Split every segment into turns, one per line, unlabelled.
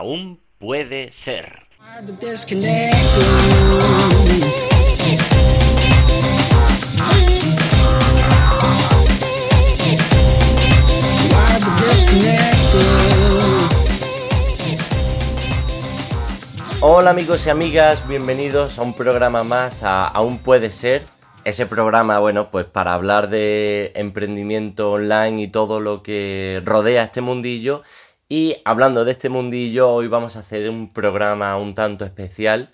aún puede ser. Hola amigos y amigas, bienvenidos a un programa más a Aún puede ser. Ese programa, bueno, pues para hablar de emprendimiento online y todo lo que rodea este mundillo. Y hablando de este mundillo, hoy vamos a hacer un programa un tanto especial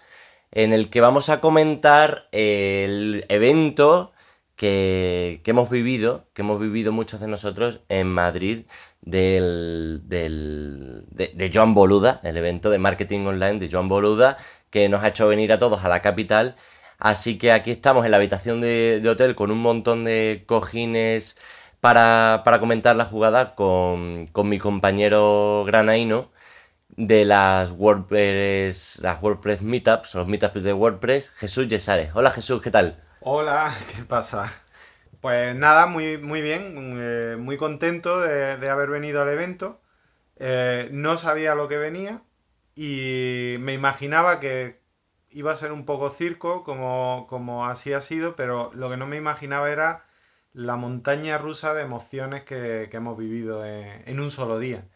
en el que vamos a comentar el evento que, hemos vivido, que hemos vivido muchos de nosotros en Madrid del, de, Joan Boluda, el evento de marketing online de Joan Boluda, que nos ha hecho venir a todos a la capital. Así que aquí estamos en la habitación de, hotel con un montón de cojines para, comentar la jugada con, mi compañero granaino de las WordPress, las WordPress Meetups, los Meetups de WordPress, Jesús Yesares. Hola Jesús, ¿qué tal?
Hola, ¿qué pasa? Pues nada, muy, muy bien, eh, muy contento de, haber venido al evento. Eh, no sabía lo que venía y me imaginaba que iba a ser un poco circo, como, como así ha sido, pero lo que no me imaginaba era la montaña rusa de emociones que, hemos vivido en, un solo día.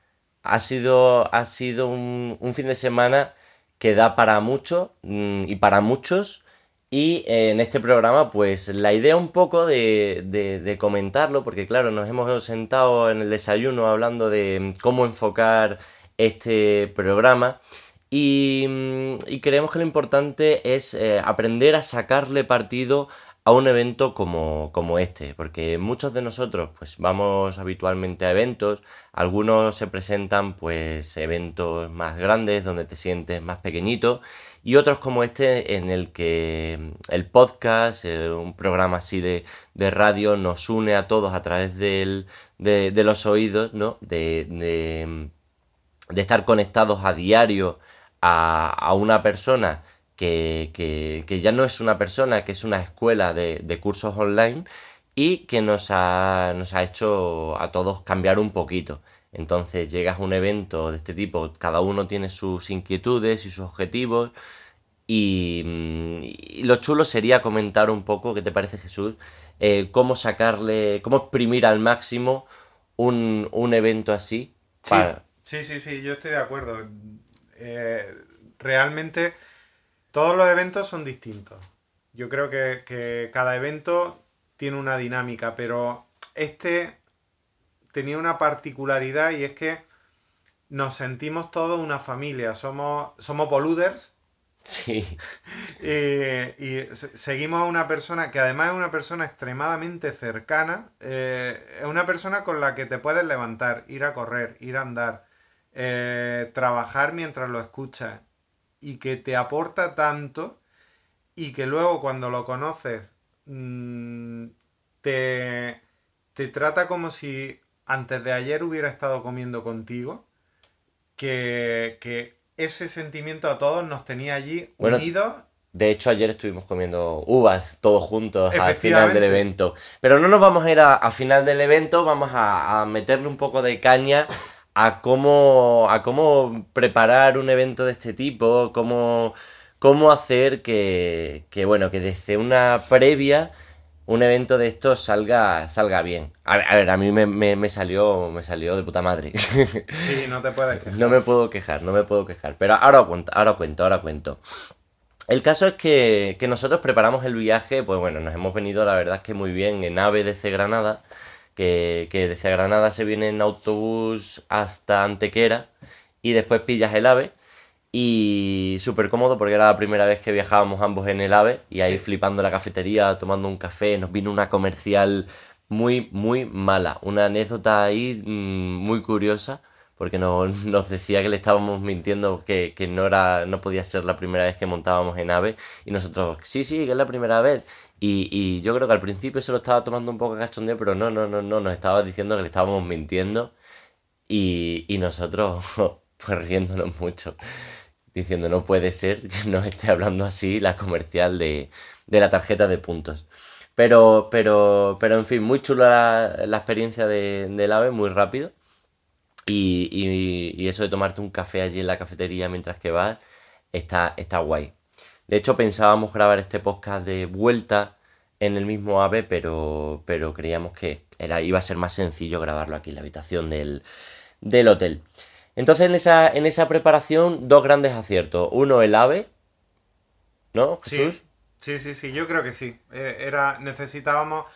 Ha sido, ha sido un, un fin de semana que da para mucho mm, y para muchos y eh, en este programa, pues la idea un poco de, comentarlo, porque claro, nos hemos sentado en el desayuno hablando de mm, cómo enfocar este programa y, mm, creemos que lo importante es eh, aprender a sacarle partido a un evento como, como, este, porque muchos de nosotros pues vamos habitualmente a eventos, algunos se presentan pues eventos más grandes donde te sientes más pequeñito y otros como este en el que mm, el podcast, eh, un programa así de, radio, nos une a todos a través de, los oídos, ¿no? De, mm, de, estar conectados a diario a, una persona que, ya no es una persona, que es una escuela de, cursos online y que nos ha, nos ha hecho a todos cambiar un poquito. Entonces llegas a un evento de este tipo, cada uno tiene sus inquietudes y sus objetivos. Y, mm, lo chulo sería comentar un poco, ¿qué te parece Jesús? Eh, cómo sacarle, cómo exprimir al máximo un, evento así.
Sí, sí, sí, yo estoy de acuerdo. Eh, realmente todos los eventos son distintos. Yo creo que, que cada evento tiene una dinámica, pero este tenía una particularidad y es que nos sentimos todos una familia, somos, somos boluders.
Sí.
y, seguimos a una persona que además es una persona extremadamente cercana, eh, es una persona con la que te puedes levantar, ir a correr, ir a andar, eh, trabajar mientras lo escuchas y que te aporta tanto y que luego cuando lo conoces mm, te, te trata como si antes de ayer hubiera estado comiendo contigo, que, ese sentimiento a todos nos tenía allí unidos.
De hecho, ayer estuvimos comiendo uvas todos juntos al final del evento. Pero no nos vamos a ir a, final del evento, vamos a, meterle un poco de caña a cómo, a cómo preparar un evento de este tipo, cómo, cómo hacer que, que, bueno, que desde una previa un evento de estos salga, salga bien. A ver, a, mí me, salió, me salió de puta madre.
Sí, no te puedes quejar.
No me puedo quejar, no me puedo quejar. Pero ahora cuento, ahora cuento, ahora cuento. El caso es que, nosotros preparamos el viaje, pues bueno, nos hemos venido la verdad es que muy bien en AVE desde Granada, que, que desde Granada se viene en autobús hasta Antequera y después pillas el AVE y súper cómodo porque era la primera vez que viajábamos ambos en el AVE y ahí flipando la cafetería, tomando un café, nos vino una comercial muy, muy mala. Una anécdota ahí mm, muy curiosa porque nos decía que le estábamos mintiendo que, no, era, no podía ser la primera vez que montábamos en AVE y nosotros, sí, sí, que es la primera vez. Y, yo creo que al principio se lo estaba tomando un poco cachondeo, pero no, no, no, no, nos estaba diciendo que le estábamos mintiendo y, nosotros pues riéndonos mucho diciendo no puede ser que nos esté hablando así la comercial de, la tarjeta de puntos. Pero, pero, pero en fin, muy chula la, experiencia de, del AVE, muy rápido. Y, y- y eso de tomarte un café allí en la cafetería mientras que vas, está, está guay. De hecho, pensábamos grabar este podcast de vuelta en el mismo AVE, pero, pero creíamos que era, iba a ser más sencillo grabarlo aquí en la habitación del, del hotel. Entonces, en esa, en esa preparación, dos grandes aciertos. Uno, el AVE, ¿no, Jesús?
Sí, sí, sí, sí, yo creo que sí. Eh, era, necesitábamos,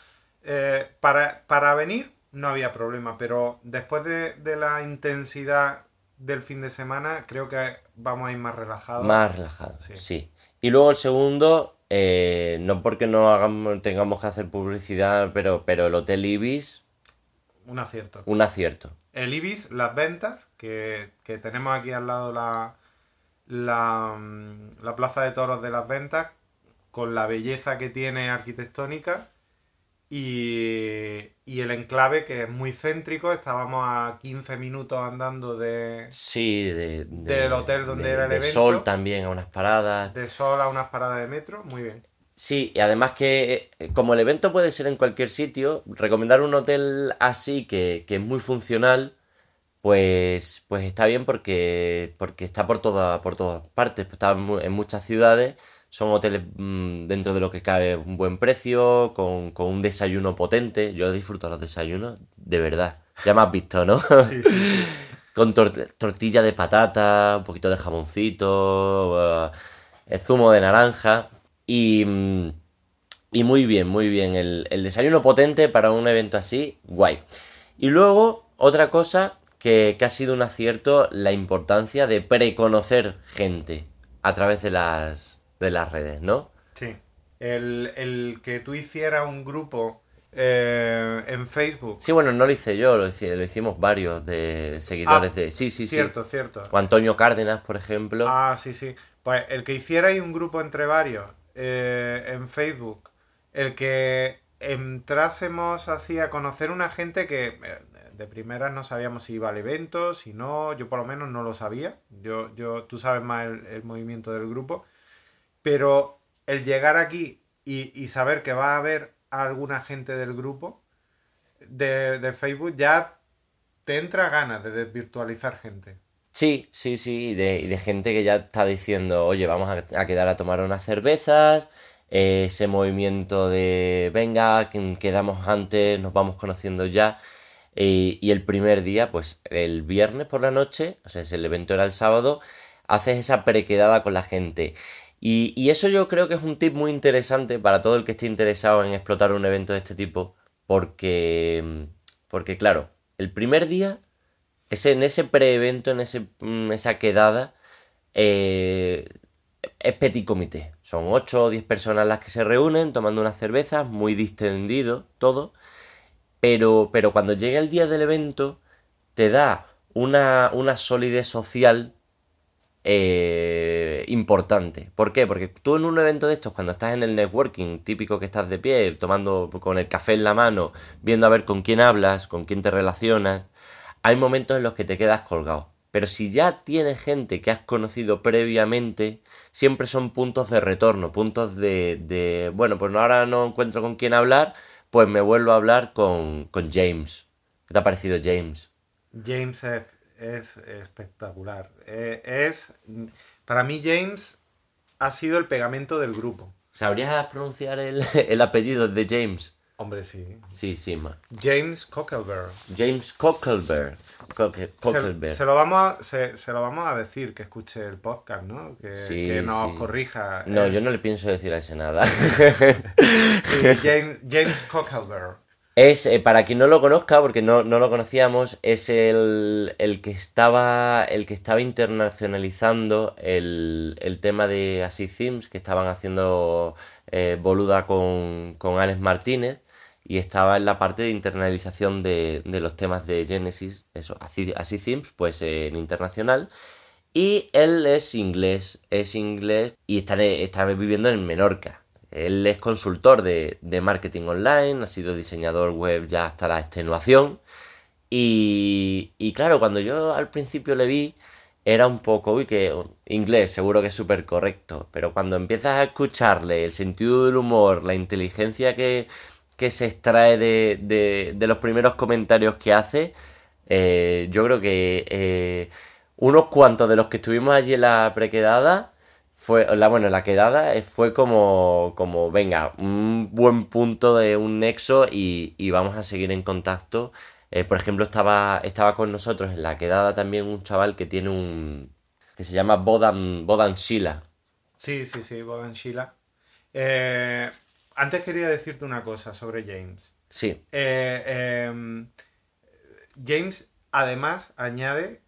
eh, para, para venir no había problema, pero después de, de la intensidad del fin de semana, creo que vamos a ir más relajados.
Más relajado,
Sí.
sí. Y luego el segundo, eh, no porque no hagamos, tengamos que hacer publicidad, pero, pero el Hotel Ibis,
Un acierto.
un acierto.
El Ibis, las ventas, que, que tenemos aquí al lado la, la, mm, la Plaza de Toros de las Ventas, con la belleza que tiene arquitectónica y, y el enclave que es muy céntrico. Estábamos a 15 minutos andando de,
Sí, de, de-
Del hotel donde
de-
era el
de
evento.
sol también a unas paradas.
de sol a unas paradas de metro. Muy bien.
Sí, y además que eh, como el evento puede ser en cualquier sitio, recomendar un hotel así que, que es muy funcional, pues, pues está bien porque, porque está por, toda, por todas partes, está en mu- en muchas ciudades, son hoteles mm, dentro de lo que cabe un buen precio, con, con un desayuno potente, yo disfruto los desayunos, de verdad, ya me has visto, ¿no?
Sí, sí, sí.
con tor- tortilla de patata, un poquito de jamoncito, eh, zumo de naranja y, mm, y muy bien, muy bien. El, el desayuno potente para un evento así, guay. Y luego, otra cosa que, que ha sido un acierto, la importancia de preconocer gente a través de las, de las redes, ¿no?
Sí. El, el que tú hicieras un grupo eh, en Facebook.
Sí, bueno, no lo hice yo, lo, hice- lo hicimos varios de seguidores
Ah,
de... Sí, sí, sí.
Cierto, cierto.
O Antonio Cárdenas, por ejemplo.
Ah, sí, sí. Pues el que hicierais un grupo entre varios eh, en Facebook, el que entrásemos así a conocer una gente que eh, de primeras no sabíamos si iba al evento, si no, yo por lo menos no lo sabía. Yo, yo, tú sabes más el, el movimiento del grupo. Pero el llegar aquí y, saber que va a haber alguna gente del grupo de, Facebook ya te entra ganas de desvirtualizar gente.
Sí, sí, sí, y de, de gente que ya está diciendo, oye, vamos a, a quedar a tomar unas cervezas, ese movimiento de, venga, que- quedamos antes, nos vamos conociendo ya, y el primer día, pues el viernes por la noche, o sea, si el evento era el sábado, haces esa prequedada con la gente. Y, y eso yo creo que es un tip muy interesante para todo el que esté interesado en explotar un evento de este tipo, porque, porque claro, el primer día ese, en ese pre-evento, en ese, mm, esa quedada, eh, es petit comité. Son 8 o 10 personas las que se reúnen tomando unas cervezas, muy distendido todo. Pero, pero cuando llega el día del evento, te da una, una solidez social eh, importante. ¿Por qué? Porque tú en un evento de estos, cuando estás en el networking, típico que estás de pie, tomando con el café en la mano, viendo a ver con quién hablas, con quién te relacionas, hay momentos en los que te quedas colgado. Pero si ya tienes gente que has conocido previamente, siempre son puntos de retorno, puntos de, de bueno, pues ahora no encuentro con quién hablar, pues me vuelvo a hablar con, con James. ¿Qué te ha parecido James?
James es, es espectacular. Eh, es, para mí James ha sido el pegamento del grupo.
¿Sabrías pronunciar el, el apellido de James?
Hombre, sí.
Sí, sí, ma.
James Cockelberg.
James Cockelberg. Coque-
Se, lo vamos a, se, se lo vamos a decir que escuche el podcast, ¿no? Que,
Sí,
que nos
sí.
corrija.
No,
Eh,
yo no le pienso decir a ese nada.
sí, James, James Cockelberg.
Es, eh, para quien no lo conozca, porque no, no lo conocíamos, es el, el que estaba el que estaba internacionalizando el, el tema de Así Themes, que estaban haciendo eh, boluda con, con Alex Martínez, y estaba en la parte de internalización de, de los temas de Genesis, eso, Así, Themes, pues eh, en internacional. Y él es inglés, es inglés y está, está viviendo en Menorca. Él es consultor de, marketing online, ha sido diseñador web ya hasta la extenuación. Y, y claro, cuando yo al principio le vi, era un poco, uy, que inglés seguro que es súper correcto, pero cuando empiezas a escucharle el sentido del humor, la inteligencia que, se extrae de los primeros comentarios que hace, Eh, yo creo que eh, unos cuantos de los que estuvimos allí en la prequedada, fue, la, bueno, la quedada fue como, como, venga, un buen punto de un nexo y, y vamos a seguir en contacto. por ejemplo, estaba, estaba con nosotros en la quedada también un chaval que tiene un, que se llama Bodan, Bodan Shila.
Sí, sí, sí, Bodan Shila. Eh, antes quería decirte una cosa sobre James.
Sí.
Eh, em, James además añade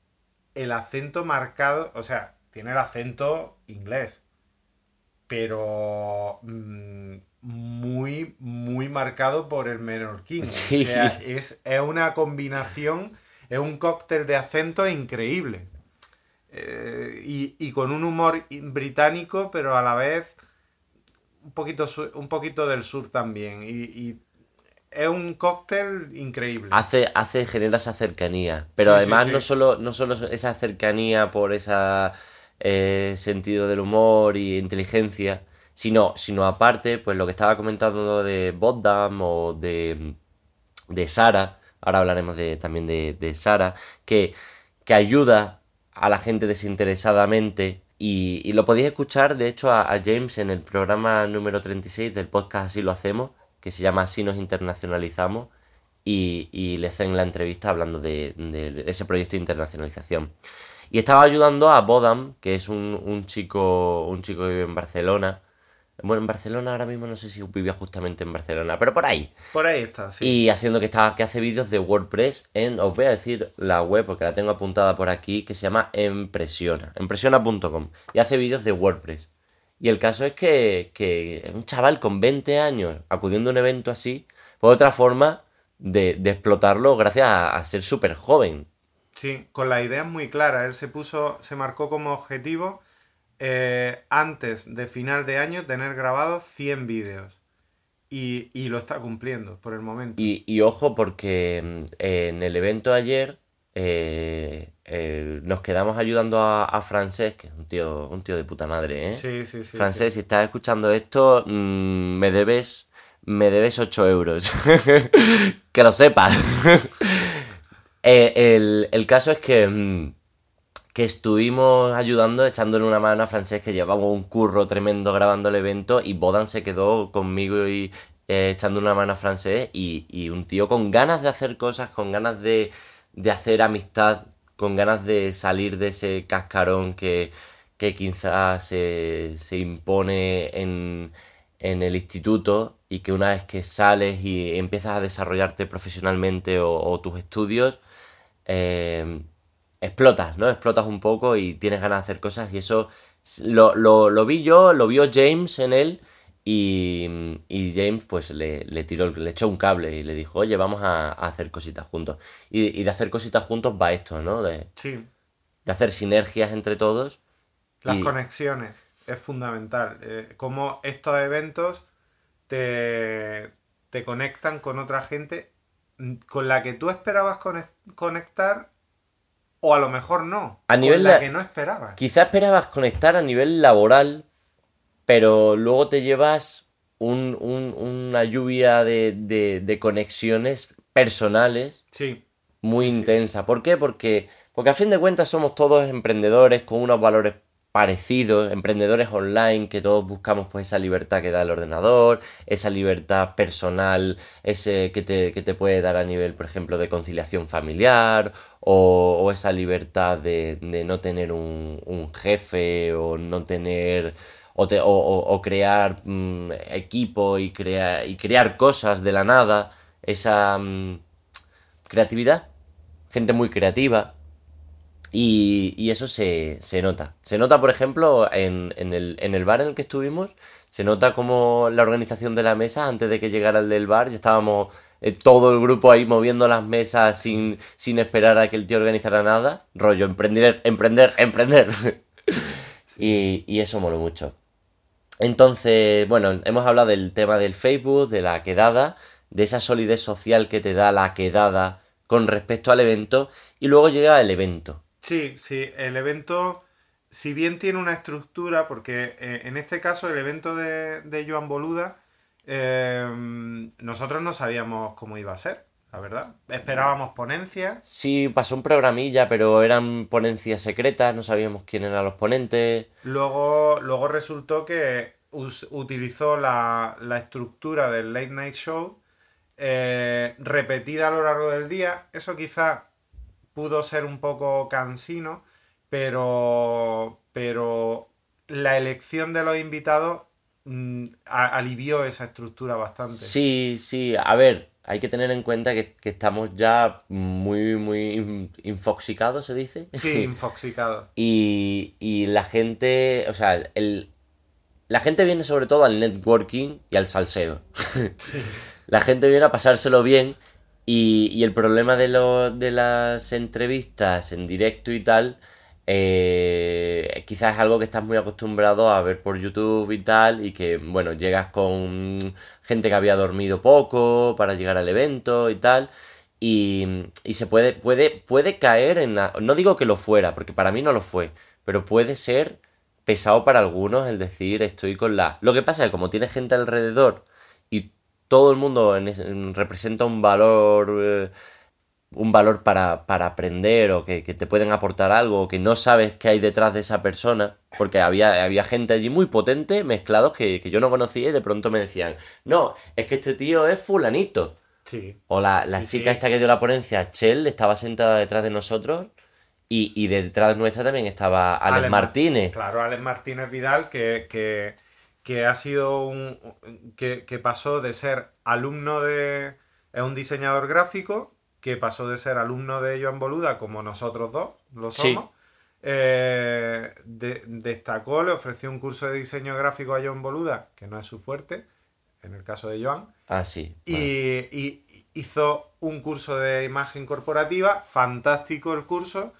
el acento marcado, o sea, tiene el acento inglés, pero mm, muy, muy marcado por el menorquín. Sí. O sea, es, es una combinación, es un cóctel de acento increíble. Eh, y, con un humor británico, pero a la vez un poquito, un poquito del sur también. Y, es un cóctel increíble.
Hace, hace, genera esa cercanía. Pero además No, solo, no solo esa cercanía por ese eh, sentido del humor y inteligencia, sino, sino aparte, pues lo que estaba comentando de Boddam o de, de Sara, ahora hablaremos de, también de, de Sara, que, que ayuda a la gente desinteresadamente. Y, lo podéis escuchar, de hecho, a, James en el programa número 36 del podcast Así lo hacemos, que se llama Así nos internacionalizamos, y, le hacen la entrevista hablando de, ese proyecto de internacionalización. Y estaba ayudando a Bodam, que es un, un, chico, un chico que vive en Barcelona, bueno, en Barcelona ahora mismo no sé si vivía justamente en Barcelona, pero por ahí.
Por ahí está, sí.
Y haciendo que está, que hace vídeos de WordPress en, os voy a decir la web porque la tengo apuntada por aquí, que se llama Empresiona, empresiona.com. Y hace vídeos de WordPress. Y el caso es que, que un chaval con 20 años acudiendo a un evento así, fue otra forma de, explotarlo gracias a, a ser súper joven.
Sí, con la idea muy clara. Él se puso, se marcó como objetivo eh, antes de final de año tener grabados 100 vídeos. Y, lo está cumpliendo por el momento.
Y, ojo, porque mm, en el evento ayer eh, eh, nos quedamos ayudando a, a Francés, que es un tío, un tío de puta madre, ¿eh?
Sí, sí, sí.
Francés, si estás escuchando esto, mm, me debes. Me debes 8 euros. que lo sepas. el, el, caso es que. Mm, que estuvimos ayudando, echándole una mano a Francés, que llevaba un curro tremendo grabando el evento, y Bodan se quedó conmigo y eh, echando una mano a Francés, y, un tío con ganas de hacer cosas, con ganas de, hacer amistad, con ganas de salir de ese cascarón que, quizás se, impone en, el instituto y que una vez que sales y empiezas a desarrollarte profesionalmente o, tus estudios, eh, explotas, ¿no? Explotas un poco y tienes ganas de hacer cosas y eso lo, lo, vi yo, lo vio James en él y, James pues le, tiró, le echó un cable y le dijo, oye, vamos a, hacer cositas juntos. Y, de hacer cositas juntos va esto, ¿no? De,
sí.
De hacer sinergias entre todos.
Las conexiones, es fundamental. Eh, cómo estos eventos te, te conectan con otra gente con la que tú esperabas conectar o a lo mejor no.
A nivel
la que no esperabas.
Quizá esperabas conectar a nivel laboral, pero luego te llevas una lluvia de, conexiones personales.
Sí.
Muy intensa. ¿Por qué? Porque, porque a fin de cuentas somos todos emprendedores con unos valores parecidos, emprendedores online, que todos buscamos pues esa libertad que da el ordenador, esa libertad personal, ese que te, que te puede dar a nivel, por ejemplo, de conciliación familiar, o, esa libertad de, no tener un, jefe, o no tener... O, crear mm, equipo y, crear y crear cosas de la nada, esa mm, creatividad, gente muy creativa, y, eso se, nota. Se nota, por ejemplo, en, el, bar en el que estuvimos, se nota como la organización de la mesa, antes de que llegara el del bar, ya estábamos eh, todo el grupo ahí moviendo las mesas sin, esperar a que el tío organizara nada. Rollo, emprender, emprender, emprender. y, y eso moló mucho. Entonces, bueno, hemos hablado del tema del Facebook, de la quedada, de esa solidez social que te da la quedada con respecto al evento, y luego llega el evento
Sí, sí, el evento, si bien tiene una estructura, porque eh, en este caso el evento de, Joan Boluda, em, nosotros no sabíamos cómo iba a ser. la verdad. Esperábamos ponencias.
Sí, pasó un programilla, pero eran ponencias secretas, no sabíamos quién eran los ponentes.
Luego, luego resultó que utilizó la, estructura del late night show eh, repetida a lo largo del día. Eso quizá pudo ser un poco cansino, pero, pero la elección de los invitados mm, alivió esa estructura bastante.
Sí, sí, a ver, hay que tener en cuenta que, estamos ya muy, muy infoxicados, se dice.
Sí, infoxicados.
y, y la gente, o sea, el, la gente viene sobre todo al networking y al salseo. Sí. la gente viene a pasárselo bien y, el problema de, de las entrevistas en directo y tal, eh, quizás es algo que estás muy acostumbrado a ver por YouTube y tal, y que, bueno, llegas con gente que había dormido poco para llegar al evento y tal. Y, y se puede, puede, puede caer en... no digo que lo fuera, porque para mí no lo fue, pero puede ser pesado para algunos el decir estoy con la... Lo que pasa es que como tiene gente alrededor todo el mundo representa un valor, eh, un valor para, aprender o que, te pueden aportar algo o que no sabes qué hay detrás de esa persona, porque había, había gente allí muy potente, mezclados, que, yo no conocía y de pronto me decían, no, es que este tío es fulanito.
Sí.
O la, chica esta que dio la ponencia, Chell, estaba sentada detrás de nosotros y, y detrás de nuestra también estaba Alex, Martínez.
Claro, Alex Martínez Vidal, que, que que ha sido un. que, pasó de ser alumno de. es un diseñador gráfico, que pasó de ser alumno de Joan Boluda, como nosotros dos lo somos. Eh, destacó, le ofreció un curso de diseño gráfico a Joan Boluda, que no es su fuerte, en el caso de Joan.
Ah, sí.
Y, hizo un curso de imagen corporativa, fantástico el curso,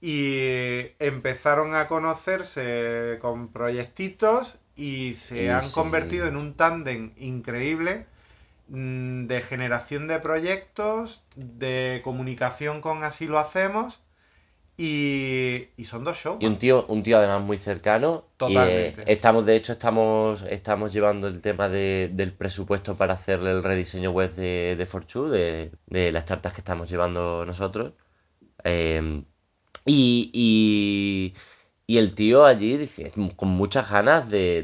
y empezaron a conocerse con proyectitos y se han convertido en un tándem increíble mm, de generación de proyectos, de comunicación con Así lo hacemos y, son dos shows.
Y un tío, un tío además muy cercano. Totalmente. Y, estamos, de hecho, estamos, estamos llevando el tema del presupuesto para hacerle el rediseño web de, de Fortune, de, de las startups que estamos llevando nosotros. Eh, y y el tío allí dice, con muchas ganas de,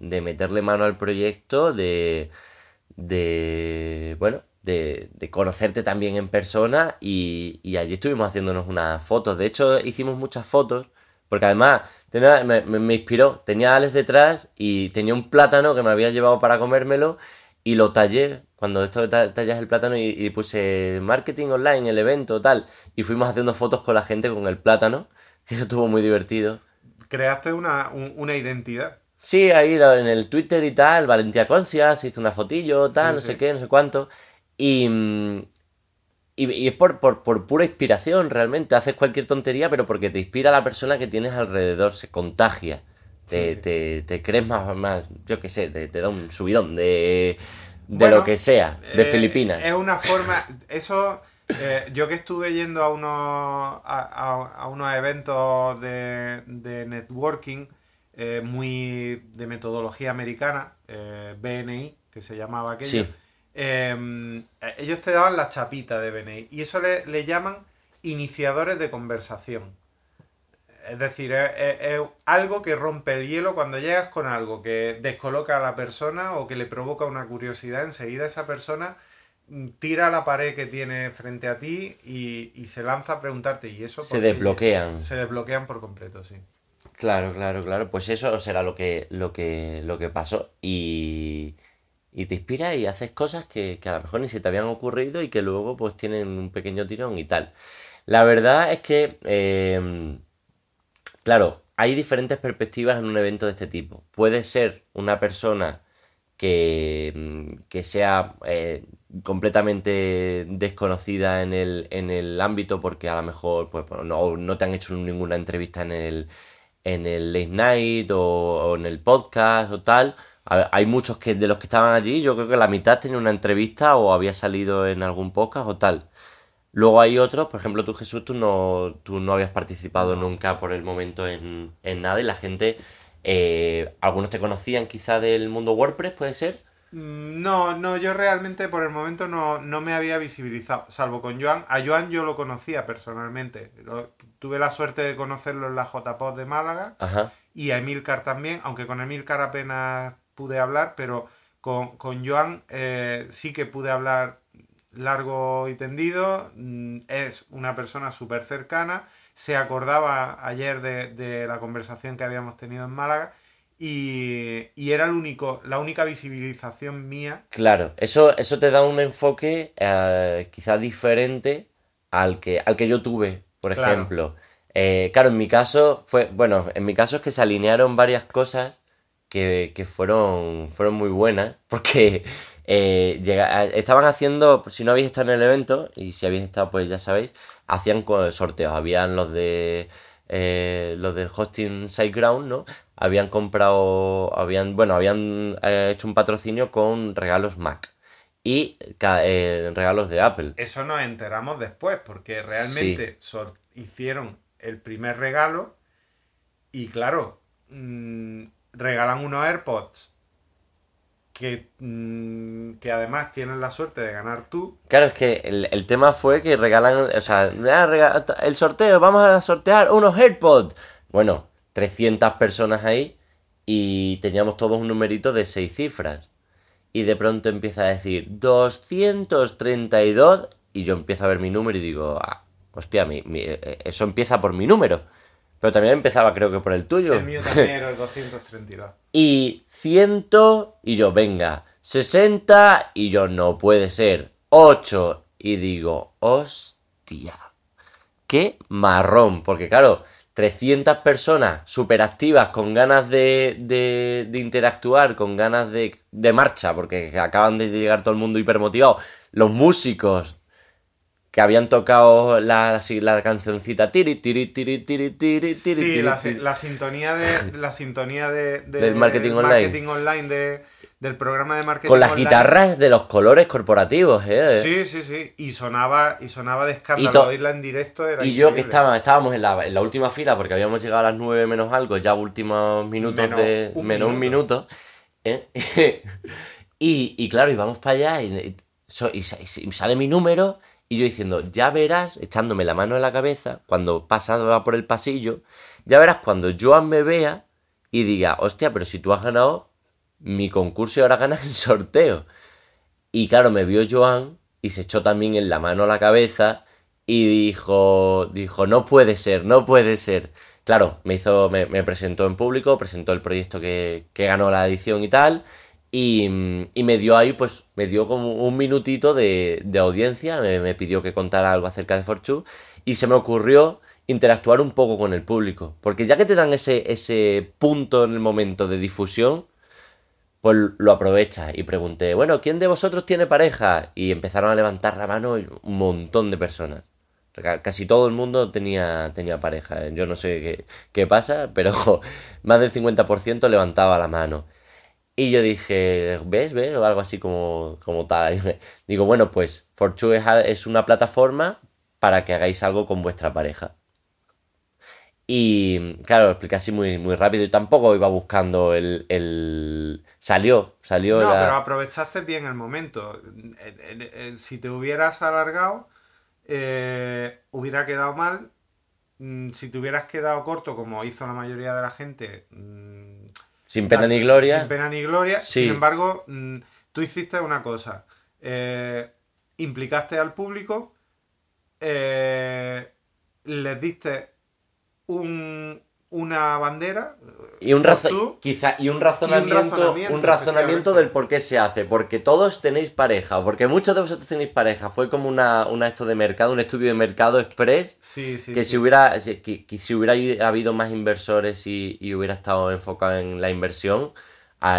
de, meterle mano al proyecto, de, de bueno, de, conocerte también en persona y, y, allí estuvimos haciéndonos unas fotos. De hecho, hicimos muchas fotos porque además me, me, inspiró. Tenía a Alex detrás y tenía un plátano que me había llevado para comérmelo y lo tallé. Cuando esto tallas el plátano y, y puse marketing online, el evento, tal. Y fuimos haciendo fotos con la gente con el plátano Eso estuvo muy divertido.
Creaste una, identidad.
Sí, ahí en el Twitter y tal, Valentía Concias hizo una fotillo, tal, no sé qué, no sé cuánto. Y, y, es por, pura inspiración, realmente. Haces cualquier tontería, pero porque te inspira la persona que tienes alrededor, se contagia. Te, te, crees más, más yo qué sé, te, da un subidón de, de lo que sea, de eh, Filipinas.
Es una forma, eso eh, yo que estuve yendo a unos, a, unos eventos de, networking eh, muy de metodología americana, eh, BNI, que se llamaba aquello, em, ellos te daban la chapita de BNI y eso le, llaman iniciadores de conversación. Es decir, es, algo que rompe el hielo cuando llegas con algo que descoloca a la persona o que le provoca una curiosidad, enseguida esa persona tira la pared que tiene frente a ti y, se lanza a preguntarte y eso
se desbloquean.
Se desbloquean por completo sí.
Claro claro claro. Pues eso será lo que lo que lo que pasó. Y y te inspira y haces cosas que, a lo mejor ni se te habían ocurrido y que luego pues tienen un pequeño tirón y tal. La verdad es que em, claro hay diferentes perspectivas en un evento de este tipo. Puede ser una persona que, que sea eh, completamente desconocida en el, en el ámbito porque a lo mejor pues, no, no te han hecho ninguna entrevista en el, en el late night o, en el podcast o tal. Hay muchos que de los que estaban allí, yo creo que la mitad tenía una entrevista o había salido en algún podcast o tal. Luego hay otros, por ejemplo tú Jesús, tú no, tú no habías participado nunca por el momento en, nada y la gente, eh, algunos te conocían quizá del mundo WordPress, puede ser,
No, no, yo realmente por el momento no, no me había visibilizado, salvo con Joan. A Joan yo lo conocía personalmente. Lo- tuve la suerte de conocerlo en la JPOD de Málaga
Ajá.
y a Emilcar también, aunque con Emilcar apenas pude hablar, pero con, con Joan eh, sí que pude hablar largo y tendido. Mm, Es una persona súper cercana. Se acordaba ayer de, de la conversación que habíamos tenido en Málaga y, y era el único, la única visibilización mía.
Claro, eso, eso te da un enfoque eh, quizás diferente al que, al que yo tuve, por
Claro.
ejemplo. Eh, claro, en mi caso fue, bueno, en mi caso es que se alinearon varias cosas que, que fueron, fueron muy buenas, porque eh, estaban haciendo, si no habéis estado en el evento, y si habéis estado, pues ya sabéis, hacían sorteos, habían los de eh, los del hosting SiteGround, ¿no? Habían comprado, habían, bueno, habían eh, hecho un patrocinio con regalos Mac y eh, regalos de Apple.
Eso nos enteramos después, porque realmente hicieron el primer regalo y claro, mm, regalan unos AirPods que, mm, que además tienen la suerte de ganar tú.
Claro, es que el, el tema fue que regalan, o sea, el sorteo, vamos a sortear unos AirPods. Bueno, 300 personas ahí y teníamos todos un numerito de 6 cifras. Y de pronto empieza a decir 232 y yo empiezo a ver mi número y digo, ah, hostia, mi- mi- eh, eso empieza por mi número. Pero también empezaba creo que por el tuyo.
El mío también era el 232.
y 100 y yo, venga, 60 y yo, no puede ser, 8 y digo, hostia, qué marrón, porque claro, 300 personas súper activas con ganas de, de, de interactuar, con ganas de, de marcha, porque acaban de llegar todo el mundo hipermotivado, los músicos que habían tocado la, la cancioncita tiri tiri tiri tiri tiri tiri
Sí,
tiri,
la,
tiri.
la sintonía de la sintonía de, de-
Del marketing online.
marketing online de- del programa de marketing
Con las
online.
guitarras de los colores corporativos, ¿eh?
Sí, sí, sí. Y sonaba, y sonaba de escándalo. Oírla en directo era
Y yo que estaba, estábamos en la, en la última fila porque habíamos llegado a las 9 menos algo, ya últimos minutos
Menos
de.
un
menos un minuto. ¿eh? y, y claro, y vamos para allá y sale mi número y yo diciendo, ya verás, echándome la mano en la cabeza, cuando pasaba por el pasillo, ya verás cuando Joan me vea y diga, hostia, pero si tú has ganado mi concurso y ahora ganas el sorteo. Y claro, me vio Joan y se echó también en la mano a la cabeza y dijo, dijo, no puede ser, no puede ser. Claro, me hizo, me, me presentó en público, presentó el proyecto que, que ganó la edición y tal. Y, me dio ahí, pues, me dio como un minutito de, audiencia, me, pidió que contara algo acerca de Forchu y se me ocurrió interactuar un poco con el público. Porque ya que te dan ese, ese punto en el momento de difusión, pues lo aprovecha y pregunté, bueno, ¿quién de vosotros tiene pareja? Y empezaron a levantar la mano un montón de personas. Ca- Casi todo el mundo tenía, tenía pareja. Yo no sé qué, qué pasa, pero más del 50% levantaba la mano. Y yo dije, ¿ves? ¿Ves? O algo así como, como tal. Me- Digo, bueno, pues Forchu es, una plataforma para que hagáis algo con vuestra pareja. Y claro, lo expliqué así muy, muy rápido y tampoco iba buscando el... el... Salió, salió
No,
la...
pero aprovechaste bien el momento. Si te hubieras alargado, eh, hubiera quedado mal. Mm, Si te hubieras quedado corto, como hizo la mayoría de la gente, mm,
Sin pena ni gloria.
Sin pena ni gloria.
Sí.
Sin embargo, mm, tú hiciste una cosa. eh, implicaste al público, eh, les diste un- una bandera.
Y un,
tú,
quizá, y un razonamiento, un razonamiento,
razonamiento,
del por qué se hace. Porque todos tenéis pareja, porque muchos de vosotros tenéis pareja. Fue como una, una esto de mercado, un estudio de mercado express.
Sí, sí,
que
sí.
si hubiera que si hubiera habido más inversores y, y hubiera estado enfocado en la inversión,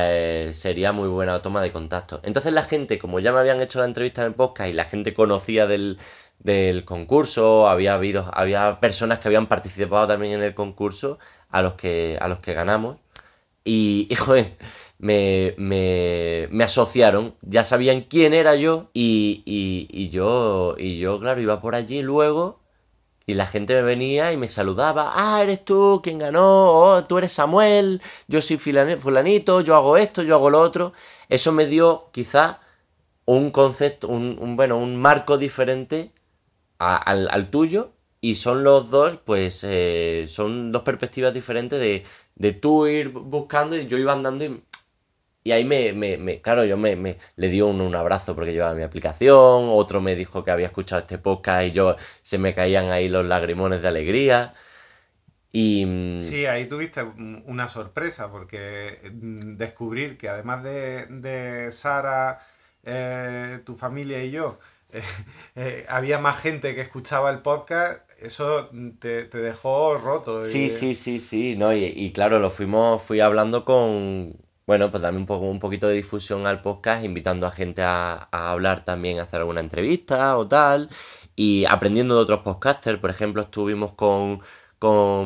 eh, sería muy buena toma de contacto. Entonces la gente, como ya me habían hecho la entrevista en el podcast y la gente conocía del, del concurso, había habido, había personas que habían participado también en el concurso a los que, a los que ganamos. Y, y, me, me, me asociaron, ya sabían quién era yo y, y yo, y yo, claro, iba por allí luego Y la gente me venía y me saludaba, ah, eres tú quien ganó, oh, tú eres Samuel, yo soy fulanito, yo hago esto, yo hago lo otro. Eso me dio quizá un concepto, un, bueno, un marco diferente al, tuyo y son los dos, pues, eh, son dos perspectivas diferentes de, de tú ir buscando y yo iba andando y y ahí me, me, claro, yo me, me, le dio un, abrazo porque llevaba mi aplicación, otro me dijo que había escuchado este podcast y yo se me caían ahí los lagrimones de alegría. Y...
Mm, sí, ahí tuviste una sorpresa porque mm, descubrir que además de, Sara, eh, tu familia y yo, eh, eh, había más gente que escuchaba el podcast, eso te, dejó roto.
Sí, sí, sí, sí, no, y, y, claro, lo fuimos, fui hablando con, bueno, pues darme un, poco, un poquito de difusión al podcast, invitando a gente a, hablar también, a hacer alguna entrevista o tal, y aprendiendo de otros podcasters. Por ejemplo, estuvimos con,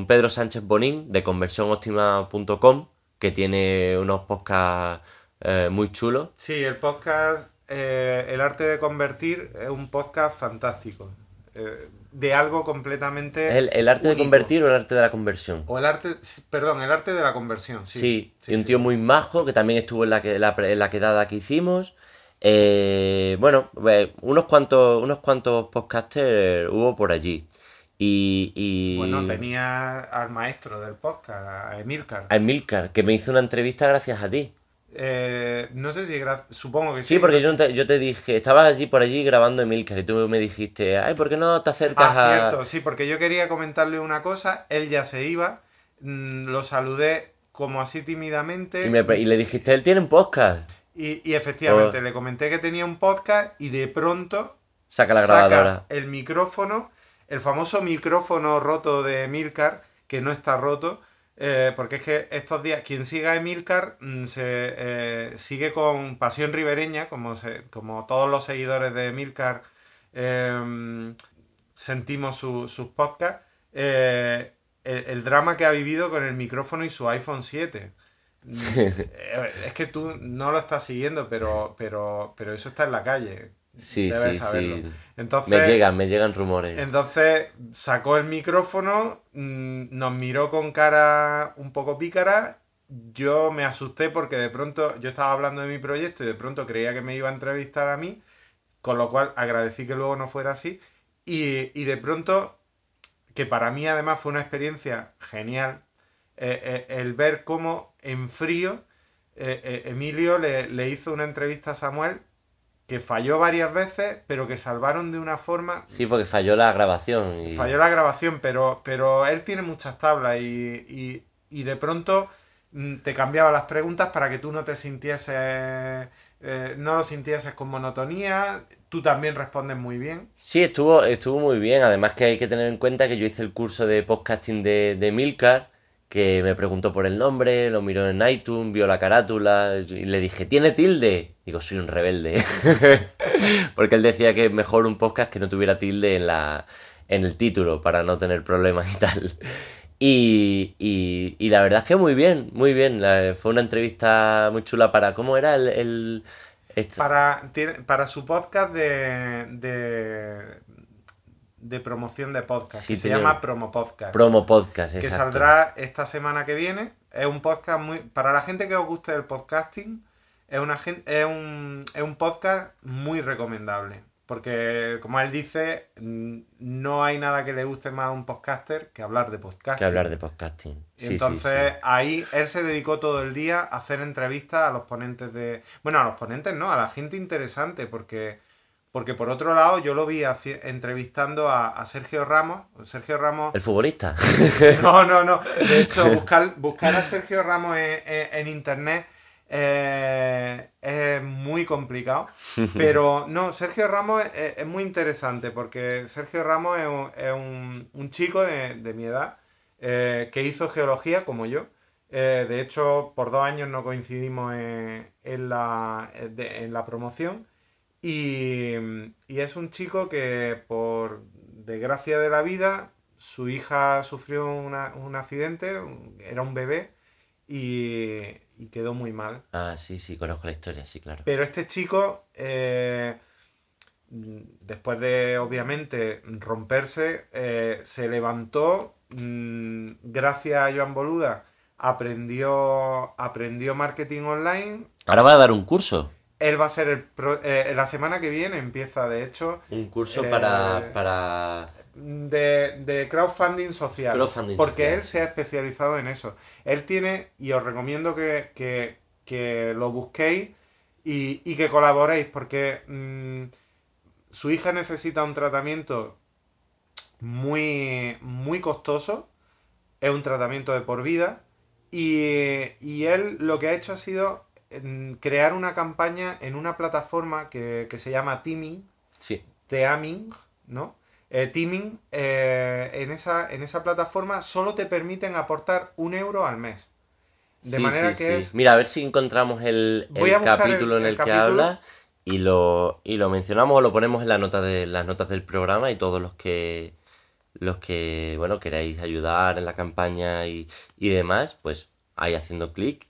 Pedro Sánchez Bonín de conversiónoptima.com, que tiene unos podcasts eh, muy chulos.
Sí, el podcast eh, El arte de convertir es un podcast fantástico. Eh, de algo completamente.
¿El, arte de convertir o el arte de la conversión?
O el arte, perdón, el arte de la conversión,
sí. Sí, y un tío muy majo que también estuvo en la, que, la, en la quedada que hicimos. Eh, bueno, eh, unos cuantos, unos cuantos podcasters hubo por allí. Y, y,
Bueno, tenía al maestro del podcast, a Emilcar.
A Emilcar, que me hizo una entrevista gracias a ti.
Eh, no sé si supongo que
sí. Sí, porque yo te, yo te dije, estabas allí por allí grabando Emilcar y tú me dijiste, ay, ¿por qué no te acercas
ah, cierto, sí, porque yo quería comentarle una cosa, él ya se iba, mm, lo saludé como así tímidamente.
Y, le dijiste, él tiene un podcast.
Y, efectivamente, oh. le comenté que tenía un podcast y de pronto
saca la grabadora.
el micrófono, el famoso micrófono roto de Emilcar, que no está roto, eh, porque es que estos días, quien siga a Emilcar mm, se eh, sigue con pasión ribereña, como, como todos los seguidores de Emilcar em, sentimos sus podcasts, eh, el, drama que ha vivido con el micrófono y su iPhone 7. Mm, es que tú no lo estás siguiendo, pero, pero, pero eso está en la calle.
Sí, sí, sí. Entonces, me llegan, me llegan rumores.
Entonces sacó el micrófono, mm, nos miró con cara un poco pícara. Yo me asusté porque de pronto yo estaba hablando de mi proyecto y de pronto creía que me iba a entrevistar a mí, con lo cual agradecí que luego no fuera así. Y, de pronto, que para mí además fue una experiencia genial, eh, eh, el ver cómo en frío eh, Emilio le, le hizo una entrevista a Samuel que falló varias veces, pero que salvaron de una forma...
Sí, porque falló la grabación.
Y... Falló la grabación, pero, pero él tiene muchas tablas y, de pronto mm, te cambiaba las preguntas para que tú no te sintieses... Eh, no lo sintieses con monotonía, tú también respondes muy bien.
Sí, estuvo, estuvo muy bien. Además que hay que tener en cuenta que yo hice el curso de podcasting de, de Milcar que me preguntó por el nombre, lo miró en iTunes, vio la carátula y le dije, ¿tiene tilde? Digo, soy un rebelde. Porque él decía que mejor un podcast que no tuviera tilde en, la, en el título para no tener problemas y tal. Y, y, la verdad es que muy bien, muy bien. fue una entrevista muy chula para... ¿Cómo era el...?
Para, para su podcast de, de promoción de podcast. se llama Promo Podcast.
Promo Podcast,
Que saldrá esta semana que viene. Es un podcast muy. Para la gente que os guste el podcasting, es, una, es, un, es un podcast muy recomendable. Porque, como él dice, no hay nada que le guste más a un podcaster que hablar de podcasting.
Que hablar de podcasting.
Entonces, ahí él se dedicó todo el día a hacer entrevistas a los ponentes de. Bueno, a los ponentes no, a la gente interesante, porque porque por otro lado, yo lo vi entrevistando a, Sergio Ramos. Sergio Ramos.
El futbolista.
No, no, no. De hecho, buscar, buscar a Sergio Ramos en, internet eh, es muy complicado. Pero no, Sergio Ramos es, muy interesante porque Sergio Ramos es un, chico de, mi edad eh, que hizo geología como yo. Eh, de hecho, por dos años no coincidimos en, la, en la promoción. Y, es un chico que por desgracia de la vida, su hija sufrió un accidente, era un bebé, y, quedó muy mal.
Ah, sí, sí, conozco la historia, sí, claro.
Pero este chico, eh, después de obviamente romperse, eh, se levantó mm, gracias a Joan Boluda, aprendió, aprendió marketing online.
Ahora va a dar un curso.
Él va a ser el eh, la semana que viene empieza de hecho
un curso para, para...
De, crowdfunding social. Porque él se ha especializado en eso. Él tiene y os recomiendo que, que, lo busquéis y, y, que colaboréis porque mm, su hija necesita un tratamiento muy, muy costoso, es un tratamiento de por vida, y, él lo que ha hecho ha sido crear una campaña en una plataforma que, se llama Teaming,
sí.
Teaming, ¿no? Eh, teaming, eh, en, esa, en esa plataforma solo te permiten aportar un euro al mes.
De manera que es... Mira, a ver si encontramos el, capítulo en el, que habla y lo, y lo mencionamos o lo ponemos en la nota de, las notas del programa y todos los que los que bueno queráis ayudar en la campaña y, demás, pues ahí haciendo clic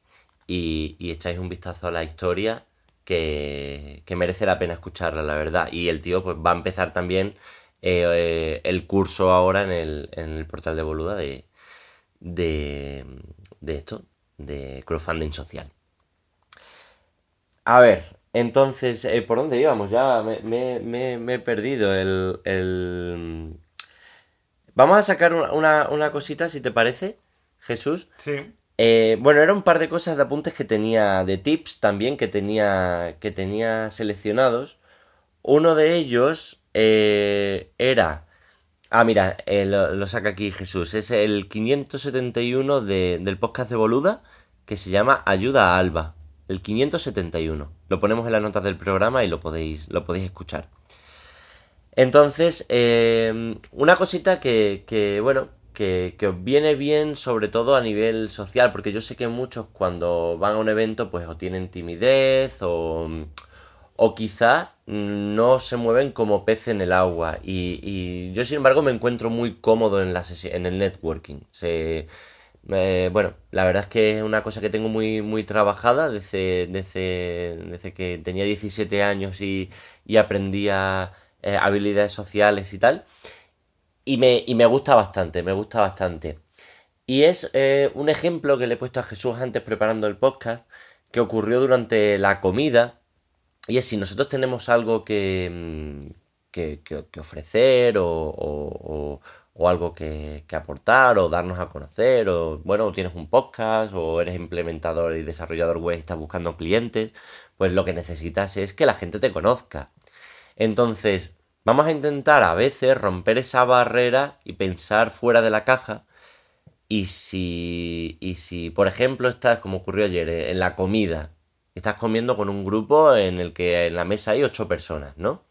y, echáis un vistazo a la historia que, merece la pena escucharla, la verdad. Y el tío pues va a empezar también eh, eh, el curso ahora en el, en el portal de Boluda de, de, de esto, de crowdfunding social. A ver, entonces, eh, ¿por dónde íbamos? Ya me, he perdido. El, Vamos a sacar una, cosita, si te parece, Jesús.
Sí.
Eh, bueno, era un par de cosas de apuntes que tenía, de tips también que tenía, que tenía seleccionados. Uno de ellos eh, era... Ah, mira, lo, saca aquí Jesús. Es el 571 del podcast de Boluda que se llama Ayuda a Alba el 571. Lo ponemos en las notas del programa y lo podéis, lo podéis escuchar. Entonces, eh, una cosita que, bueno, que, os viene bien sobre todo a nivel social, porque yo sé que muchos cuando van a un evento pues o tienen timidez o, o quizá no se mueven como pez en el agua. Y, yo sin embargo me encuentro muy cómodo en, la en el networking. Bueno, la verdad es que es una cosa que tengo muy, muy trabajada desde, desde, desde que tenía 17 años y, y aprendía eh, habilidades sociales y tal. Y me, y me gusta bastante, me gusta bastante. Y es eh, un ejemplo que le he puesto a Jesús antes preparando el podcast, que ocurrió durante la comida. Y es si nosotros tenemos algo que, mm, que, que, ofrecer o, o algo que, aportar o darnos a conocer o bueno, tienes un podcast o eres implementador y desarrollador web y estás buscando clientes, pues lo que necesitas es que la gente te conozca. Entonces, vamos a intentar a veces romper esa barrera y pensar fuera de la caja. Y si, y si por ejemplo, estás, como ocurrió ayer, eh, en la comida, estás comiendo con un grupo en el que en la mesa hay ocho personas, ¿no?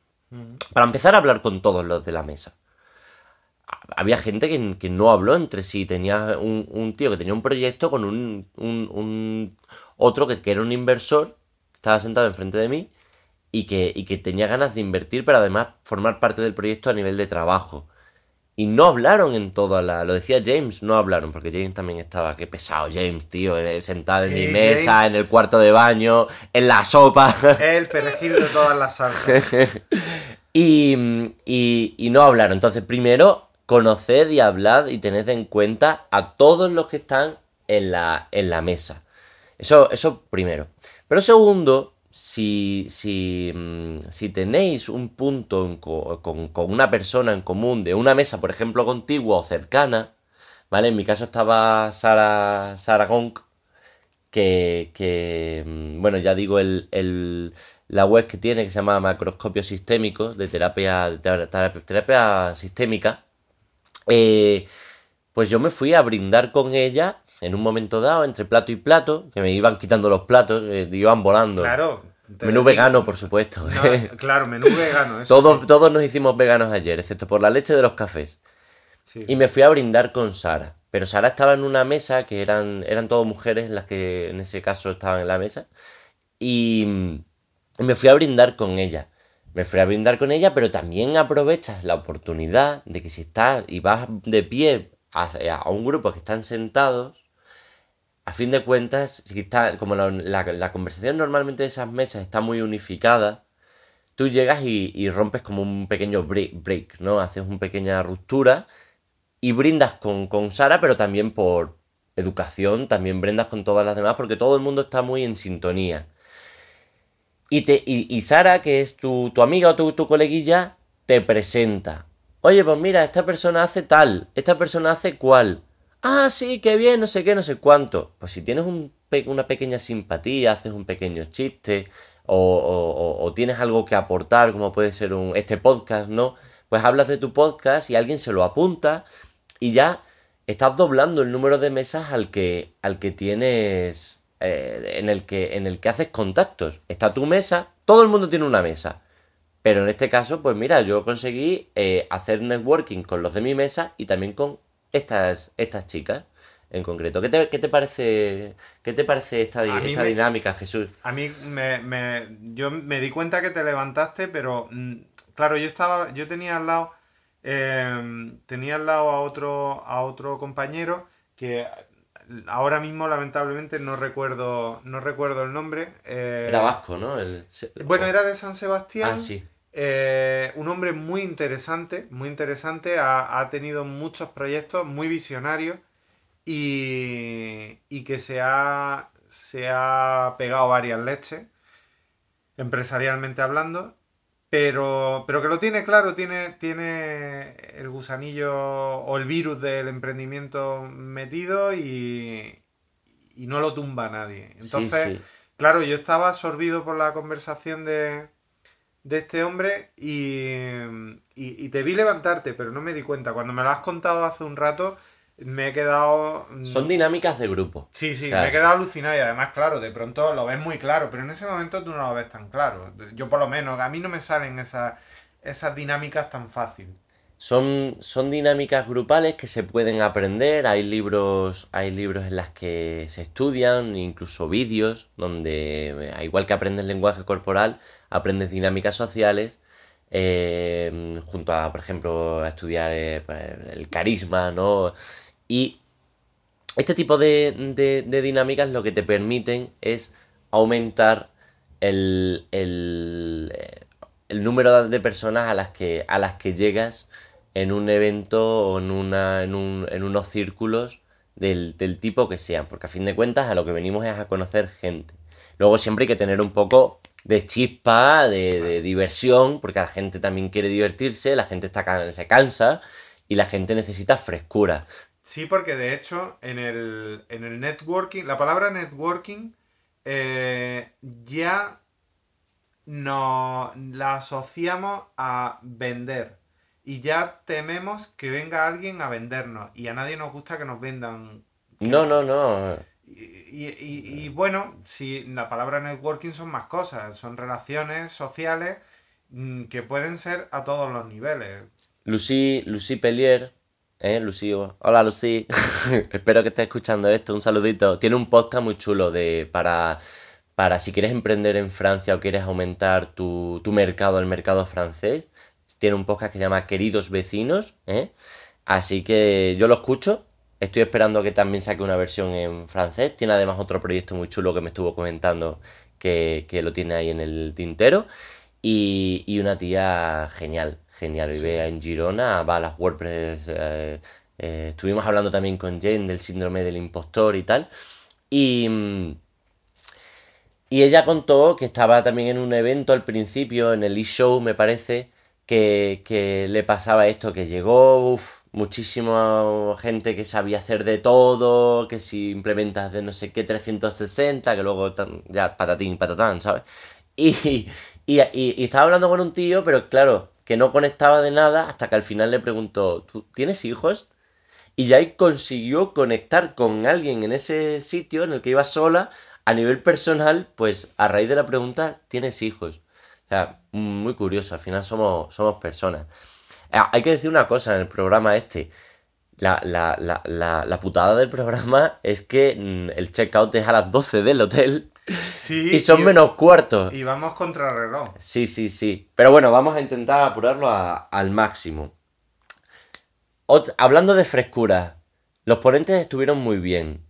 Para empezar a hablar con todos los de la mesa había gente que, no habló entre sí. Tenía un, tío que tenía un proyecto con un, otro que, era un inversor, que estaba sentado enfrente de mí y que, que tenía ganas de invertir, pero además formar parte del proyecto a nivel de trabajo. Y no hablaron en toda la. Lo decía James, no hablaron, porque James también estaba. Qué pesado, James, tío. Sentado en mi mesa, en el cuarto de baño, en la sopa.
El perejil de todas las salsas.
y, y, y no hablaron. Entonces, primero, conoced y hablad y tened en cuenta a todos los que están en la, en la mesa. Eso, eso primero. Pero segundo, si, si, mm, si tenéis un punto con, con, una persona en común de una mesa, por ejemplo, contigua o cercana, ¿vale? En mi caso estaba Sara, Sara que, que, mm, bueno, ya digo, el, el, la web que tiene, que se llama Macroscopio Sistémico, de terapia, terapia, terapia sistémica, eh, pues yo me fui a brindar con ella en un momento dado, entre plato y plato, que me iban quitando los platos, eh, iban volando.
Claro.
Menú vegano, por supuesto.
claro, menú vegano.
todos, todos nos hicimos veganos ayer, excepto por la leche de los cafés. Y me fui a brindar con Sara. Pero Sara estaba en una mesa que eran, eran todas mujeres las que en ese caso estaban en la mesa. Y me fui a brindar con ella me fui a brindar con ella, pero también aprovechas la oportunidad de que si estás y vas de pie a, un grupo que están sentados, a fin de cuentas, si está, como la, conversación normalmente de esas mesas está muy unificada, tú llegas y, rompes como un pequeño break, ¿no? Haces una pequeña ruptura y brindas con, con Sara, pero también por educación, también brindas con todas las demás, porque todo el mundo está muy en sintonía. Y, te, y, y Sara, que es tu, tu amiga o tu, tu coleguilla, te presenta. Oye, pues mira, esta persona hace tal, esta persona hace cual. Ah, sí, qué bien, no sé qué, no sé cuánto. Pues si tienes un una pequeña simpatía, haces un pequeño chiste, o tienes algo que aportar, como puede ser un, este podcast, ¿no? Pues hablas de tu podcast y alguien se lo apunta y ya estás doblando el número de mesas al que, al que tienes, eh, en, el que, en el que haces contactos. Está tu mesa, todo el mundo tiene una mesa. Pero en este caso, pues mira, yo conseguí eh, hacer networking con los de mi mesa y también con estas, estas chicas en concreto. ¿Qué te, qué te parece, qué te parece esta, esta
me-
dinámica, Jesús?
A mí me, me- yo me di cuenta que te levantaste, pero mm, claro, yo estaba, yo tenía al lado, eh, tenía al lado a otro, a otro compañero que ahora mismo lamentablemente no recuerdo, no recuerdo el nombre. eh,
Era vasco, ¿no? El-
Bueno, era de San Sebastián.
Ah, sí.
Eh, un hombre muy interesante, muy interesante, ha, ha tenido muchos proyectos, muy visionarios y, y que se ha, se ha pegado varias leches, empresarialmente hablando, pero, pero que lo tiene claro, tiene, tiene el gusanillo o el virus del emprendimiento metido y, y no lo tumba nadie.
Sí,
Entonces,
sí.
claro, yo estaba absorbido por la conversación de, de este hombre y, y- y te vi levantarte, pero no me di cuenta. Cuando me lo has contado hace un rato, me he quedado... mm,
Son dinámicas de grupo.
Sí, sí,
O sea,
me he quedado alucinado y además, claro, de pronto lo ves muy claro, pero en ese momento tú no lo ves tan claro. Yo por lo menos, a mí no me salen esas, esas dinámicas tan fácil.
Son, son dinámicas grupales que se pueden aprender. Hay libros, hay libros en las que se estudian, incluso vídeos, donde, eh, igual que aprendes lenguaje corporal, aprendes dinámicas sociales. eh, junto a, por ejemplo, a estudiar eh, pues, el carisma, ¿no? Y este tipo de, de- dinámicas lo que te permiten es aumentar el, el, eh, el número de personas a las que, a las que llegas en un evento o en, una, en, un- en unos círculos del, del tipo que sean, porque a fin de cuentas a lo que venimos es a conocer gente. Luego siempre hay que tener un poco de chispa, de, de diversión, porque la gente también quiere divertirse, la gente está, se cansa y la gente necesita frescura.
Sí, porque de hecho en el, en el networking, la palabra networking eh, ya nos la asociamos a vender. Y ya tememos que venga alguien a vendernos. Y a nadie nos gusta que nos vendan.
No, no, no.
Y, y- bueno, si la palabra networking son más cosas, son relaciones sociales mm, que pueden ser a todos los niveles.
Lucy, Lucy Pellier, ¿eh? Lucy, hola Lucy, espero que estés escuchando esto, un saludito. Tiene un podcast muy chulo de para, para si quieres emprender en Francia o quieres aumentar tu, tu mercado, el mercado francés. Tiene un podcast que se llama Queridos Vecinos, ¿eh? Así que yo lo escucho. Estoy esperando que también saque una versión en francés. Tiene además otro proyecto muy chulo que me estuvo comentando que, que lo tiene ahí en el tintero. Y, y una tía genial, genial. Vive en Girona, va a las WordPress. eh, eh, estuvimos hablando también con Jane del síndrome del impostor y tal. Y, y ella contó que estaba también en un evento al principio, en el e-show, me parece, que, que le pasaba esto, que llegó, uf, muchísima gente que sabía hacer de todo, que si implementas de no sé qué 360, que luego ya patatín, patatán, ¿sabes? Y- y estaba hablando con un tío, pero claro, que no conectaba de nada hasta que al final le preguntó, ¿tú tienes hijos? Y ya ahí consiguió conectar con alguien en ese sitio en el que iba sola a nivel personal, pues a raíz de la pregunta, ¿tienes hijos? O sea, muy curioso, al final somos, somos personas. Ah, Hay que decir una cosa en el programa este. La, la, la, la, putada del programa es que mm, el checkout es a las 12 del hotel
Sí,
y son menos cuartos.
Y vamos contra reloj.
Sí, sí, sí. Pero bueno, vamos a intentar apurarlo a- al máximo. Ot- hablando de frescura, los ponentes estuvieron muy bien.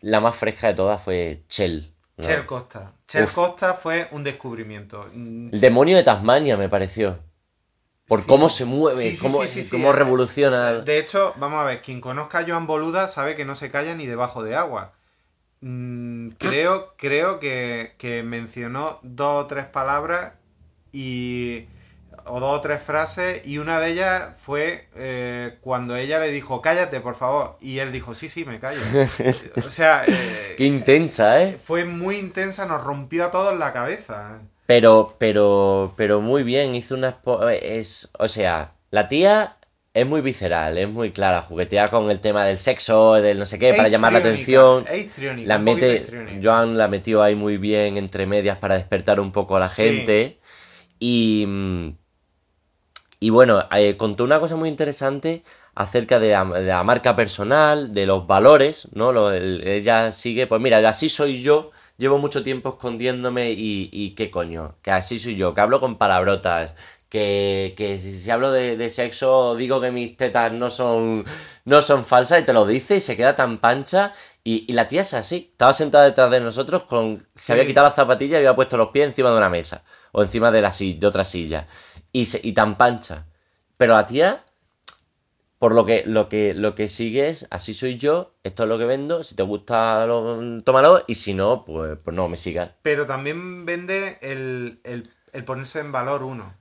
La más fresca de todas fue Chell,
Chel Costa. Chel Costa fue un descubrimiento.
El demonio de Tasmania me pareció. Por cómo se mueve, cómo, cómo, revoluciona.
De hecho, vamos a ver, quien conozca a Joan Boluda sabe que no se calla ni debajo de agua. Mm, creo, creo que, que mencionó dos o tres palabras y o dos o tres frases y una de ellas fue eh, cuando ella le dijo, cállate, por favor. Y él dijo, sí, sí, me callo. o sea...
Eh, Qué intensa, ¿eh?
Fue muy intensa, nos rompió a todos la cabeza.
Pero, pero, pero muy bien, hizo una... Es, o sea, la tía es muy visceral, es muy clara, juguetea con el tema del sexo, del no sé qué, para llamar la atención. la mete, Joan la metió ahí muy bien entre medias para despertar un poco a la gente. Y, y bueno, eh, contó una cosa muy interesante acerca de la, marca personal, de los valores, ¿no? ella sigue, pues mira, así soy yo, llevo mucho tiempo escondiéndome y, qué coño, que así soy yo, que hablo con palabrotas, que, que si, hablo de, sexo digo que mis tetas no son, no son falsas y te lo dice y se queda tan pancha y, la tía es así, estaba sentada detrás de nosotros, con, se había quitado las zapatillas y había puesto los pies encima de una mesa o encima de, la, de otra silla y, tan pancha. Pero la tía, por lo que, lo que, lo que sigue es, así soy yo, esto es lo que vendo, si te gusta, lo, tómalo, y si no, pues, pues no me sigas.
Pero también vende el, ponerse en valor uno.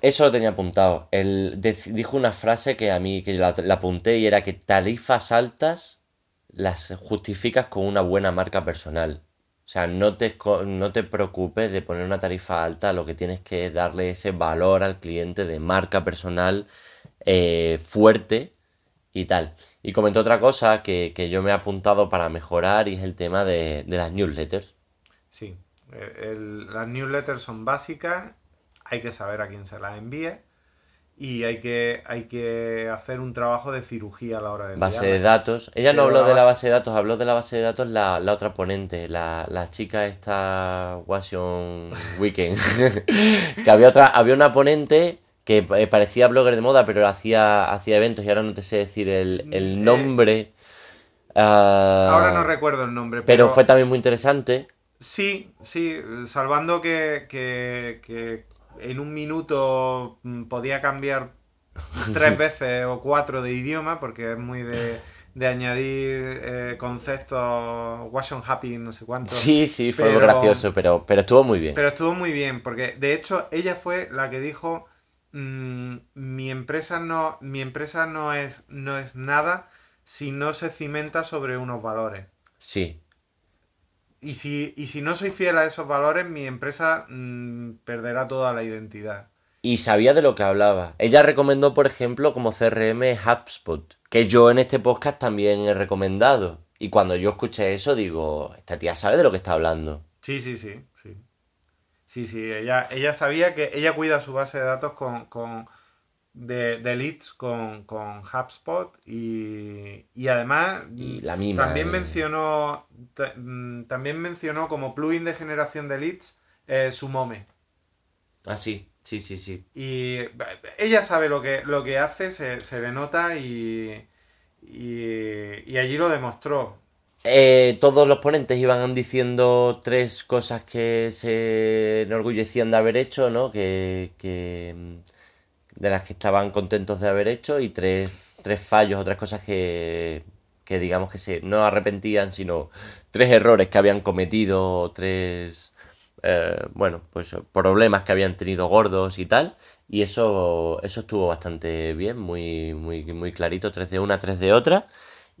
Eso lo tenía apuntado. Él dijo una frase que a mí que la, la, apunté y era que tarifas altas las justificas con una buena marca personal. O sea, no te, no te preocupes de poner una tarifa alta, lo que tienes que es darle ese valor al cliente de marca personal eh, fuerte y tal. Y comentó otra cosa que, yo me he apuntado para mejorar y es el tema de, las newsletters.
Sí, las newsletters son básicas, hay que saber a quién se las envíe y hay que, hay que hacer un trabajo de cirugía a la hora de
Base de datos. Ella no habló de la base de datos, habló de la base de datos la, la otra ponente, la, la chica esta Washington Weekend. que había otra, había una ponente que eh, parecía blogger de moda, pero hacía, hacía eventos y ahora no te sé decir el, el eh, nombre.
Ah, ahora no recuerdo el nombre.
Pero... pero, fue también muy interesante.
Sí, sí, salvando que, que, que en un minuto mm, podía cambiar tres veces o cuatro de idioma, porque es muy de, añadir eh, conceptos, wash on happy, no sé cuánto.
Sí, sí, fue gracioso, pero, pero estuvo muy bien.
Pero estuvo muy bien, porque de hecho ella fue la que dijo, mm, mi empresa, no, mi empresa no, es, no es nada si no se cimenta sobre unos valores.
Sí,
y si, y si no soy fiel a esos valores, mi empresa mm, perderá toda la identidad.
Y sabía de lo que hablaba. Ella recomendó, por ejemplo, como CRM HubSpot, que yo en este podcast también he recomendado. Y cuando yo escuché eso, digo, esta tía sabe de lo que está hablando.
Sí, sí, sí, sí. Sí, sí, ella, ella sabía que ella cuida su base de datos con, de, leads con, con HubSpot y, y además también mencionó mm, también mencionó como plugin de generación de leads eh, su Mome.
Ah, sí, sí, sí, sí.
Y ella sabe lo que, lo que hace, se, se le nota y, y, allí lo demostró.
Eh, todos los ponentes iban diciendo tres cosas que se enorgullecían de haber hecho, ¿no? Que, que de las que estaban contentos de haber hecho y tres, tres fallos o tres cosas que, que digamos que se no arrepentían, sino tres errores que habían cometido, tres, eh, bueno, pues problemas que habían tenido gordos y tal. Y eso, eso estuvo bastante bien, muy, muy, muy clarito, tres de una, tres de otra.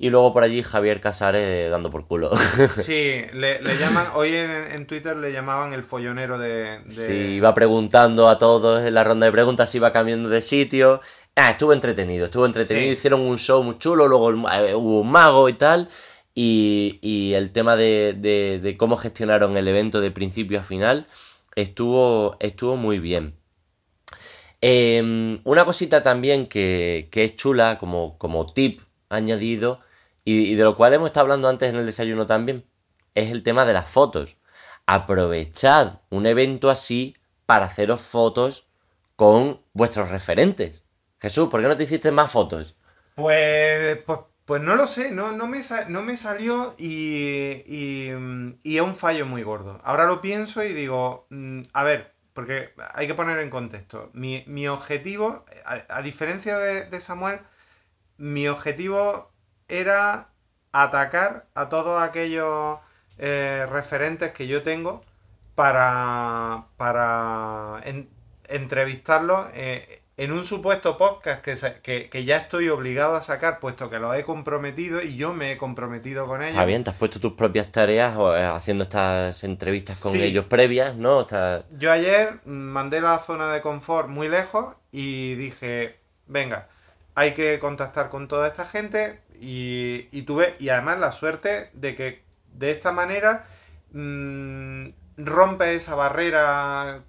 Y luego por allí Javier Casares dando por culo.
Sí, le, llaman, hoy en, Twitter le llamaban el follonero de,
Sí, iba preguntando a todos en la ronda de preguntas, iba cambiando de sitio. Ah, estuvo entretenido, estuvo entretenido, hicieron un show muy chulo, luego eh, hubo un mago y tal. Y, el tema de, cómo gestionaron el evento de principio a final estuvo, estuvo muy bien. Em, una cosita también que, que es chula como, como tip añadido y, de lo cual hemos estado hablando antes en el desayuno también, es el tema de las fotos. Aprovechad un evento así para haceros fotos con vuestros referentes. Jesús, ¿por qué no te hiciste más fotos?
Pues, pues Pues no lo sé, no, no, me, no me salió y, y, es un fallo muy gordo. Ahora lo pienso y digo, mm, a ver, porque hay que poner en contexto. Mi, mi objetivo, a, diferencia de, Samuel, mi objetivo era atacar a todos aquellos eh, referentes que yo tengo para, para entrevistarlos eh, en un supuesto podcast que, que, ya estoy obligado a sacar, puesto que lo he comprometido y yo me he comprometido con ellos.
Está bien, te has puesto tus propias tareas eh, haciendo estas entrevistas con ellos previas, ¿no?
Yo ayer mandé la zona de confort muy lejos y dije, venga, hay que contactar con toda esta gente y, y tuve, y además la suerte de que de esta manera mmm, rompe esa barrera,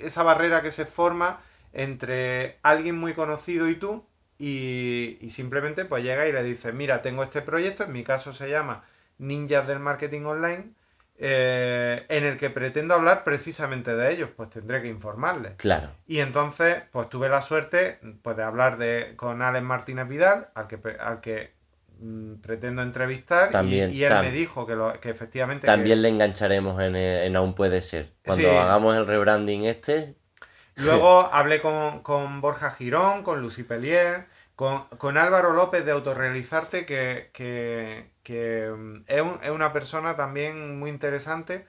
esa barrera que se forma entre alguien muy conocido y tú y, simplemente pues llega y le dice, mira, tengo este proyecto, en mi caso se llama Ninjas del Marketing Online, eh, en el que pretendo hablar precisamente de ellos, pues tendré que informarles.
Claro.
Y entonces, pues tuve la suerte pues, de hablar de, con Alex Martínez Vidal, al que, al que mm, pretendo entrevistar, y, él me dijo que, lo, que efectivamente...
También le engancharemos en, en, Aún Puede Ser. Cuando hagamos el rebranding este,
Luego hablé con, Borja Girón, con Lucy Pellier, con, Álvaro López de Autorealizarte, que, que, mm, es, una persona también muy interesante,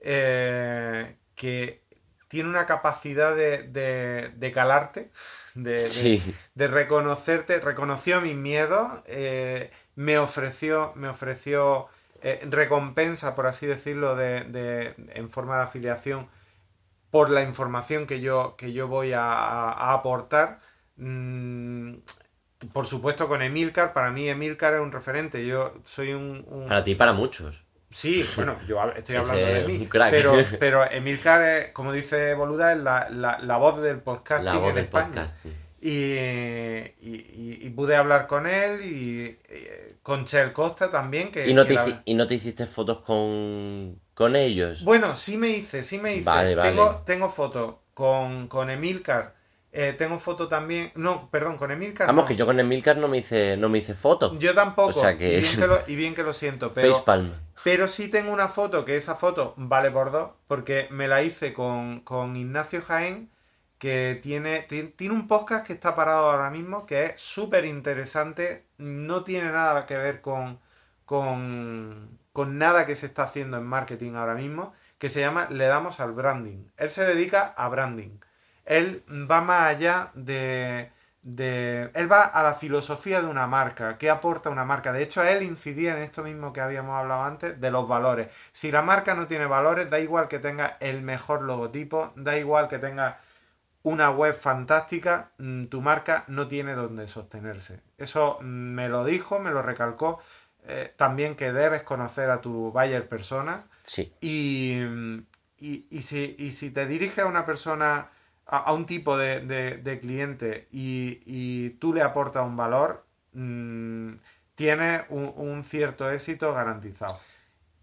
eh, que tiene una capacidad de, calarte, de, reconocerte, reconoció mis miedos, eh, me ofreció, me ofreció eh, recompensa, por así decirlo, de, en forma de afiliación por la información que yo, que yo voy a, aportar. Mm, por supuesto con Emilcar, para mí Emilcar es un referente, yo soy un...
Para ti para muchos.
Sí, bueno, yo estoy hablando de mí. Pero, pero Emilcar, es, como dice Boluda, es la, voz del podcast la voz del Y, pude hablar con él y, con Chel Costa también. Que,
¿Y, no te, ¿Y no te hiciste fotos con, con ellos.
Bueno, sí me hice, sí me hice. Vale, vale. Tengo, tengo foto con, con Emilcar. Eh, tengo foto también. No, perdón, con Emilcar.
Vamos, que yo con Emilcar no me hice, no me hice foto.
Yo tampoco. O sea que... y, bien que lo, siento. Pero, Facepalm. pero sí tengo una foto, que esa foto vale por dos, porque me la hice con, con Ignacio Jaén, que tiene, tiene un podcast que está parado ahora mismo, que es súper interesante. No tiene nada que ver con. con con nada que se está haciendo en marketing ahora mismo, que se llama Le damos al branding. Él se dedica a branding. Él va más allá de, de... Él va a la filosofía de una marca, qué aporta una marca. De hecho, él incidía en esto mismo que habíamos hablado antes, de los valores. Si la marca no tiene valores, da igual que tenga el mejor logotipo, da igual que tenga una web fantástica, mm, tu marca no tiene donde sostenerse. Eso mm, me lo dijo, me lo recalcó eh, también que debes conocer a tu buyer persona.
Sí.
Y, y, si, y si te diriges a una persona, a, un tipo de, cliente y, tú le aportas un valor, mm, tienes un, cierto éxito garantizado.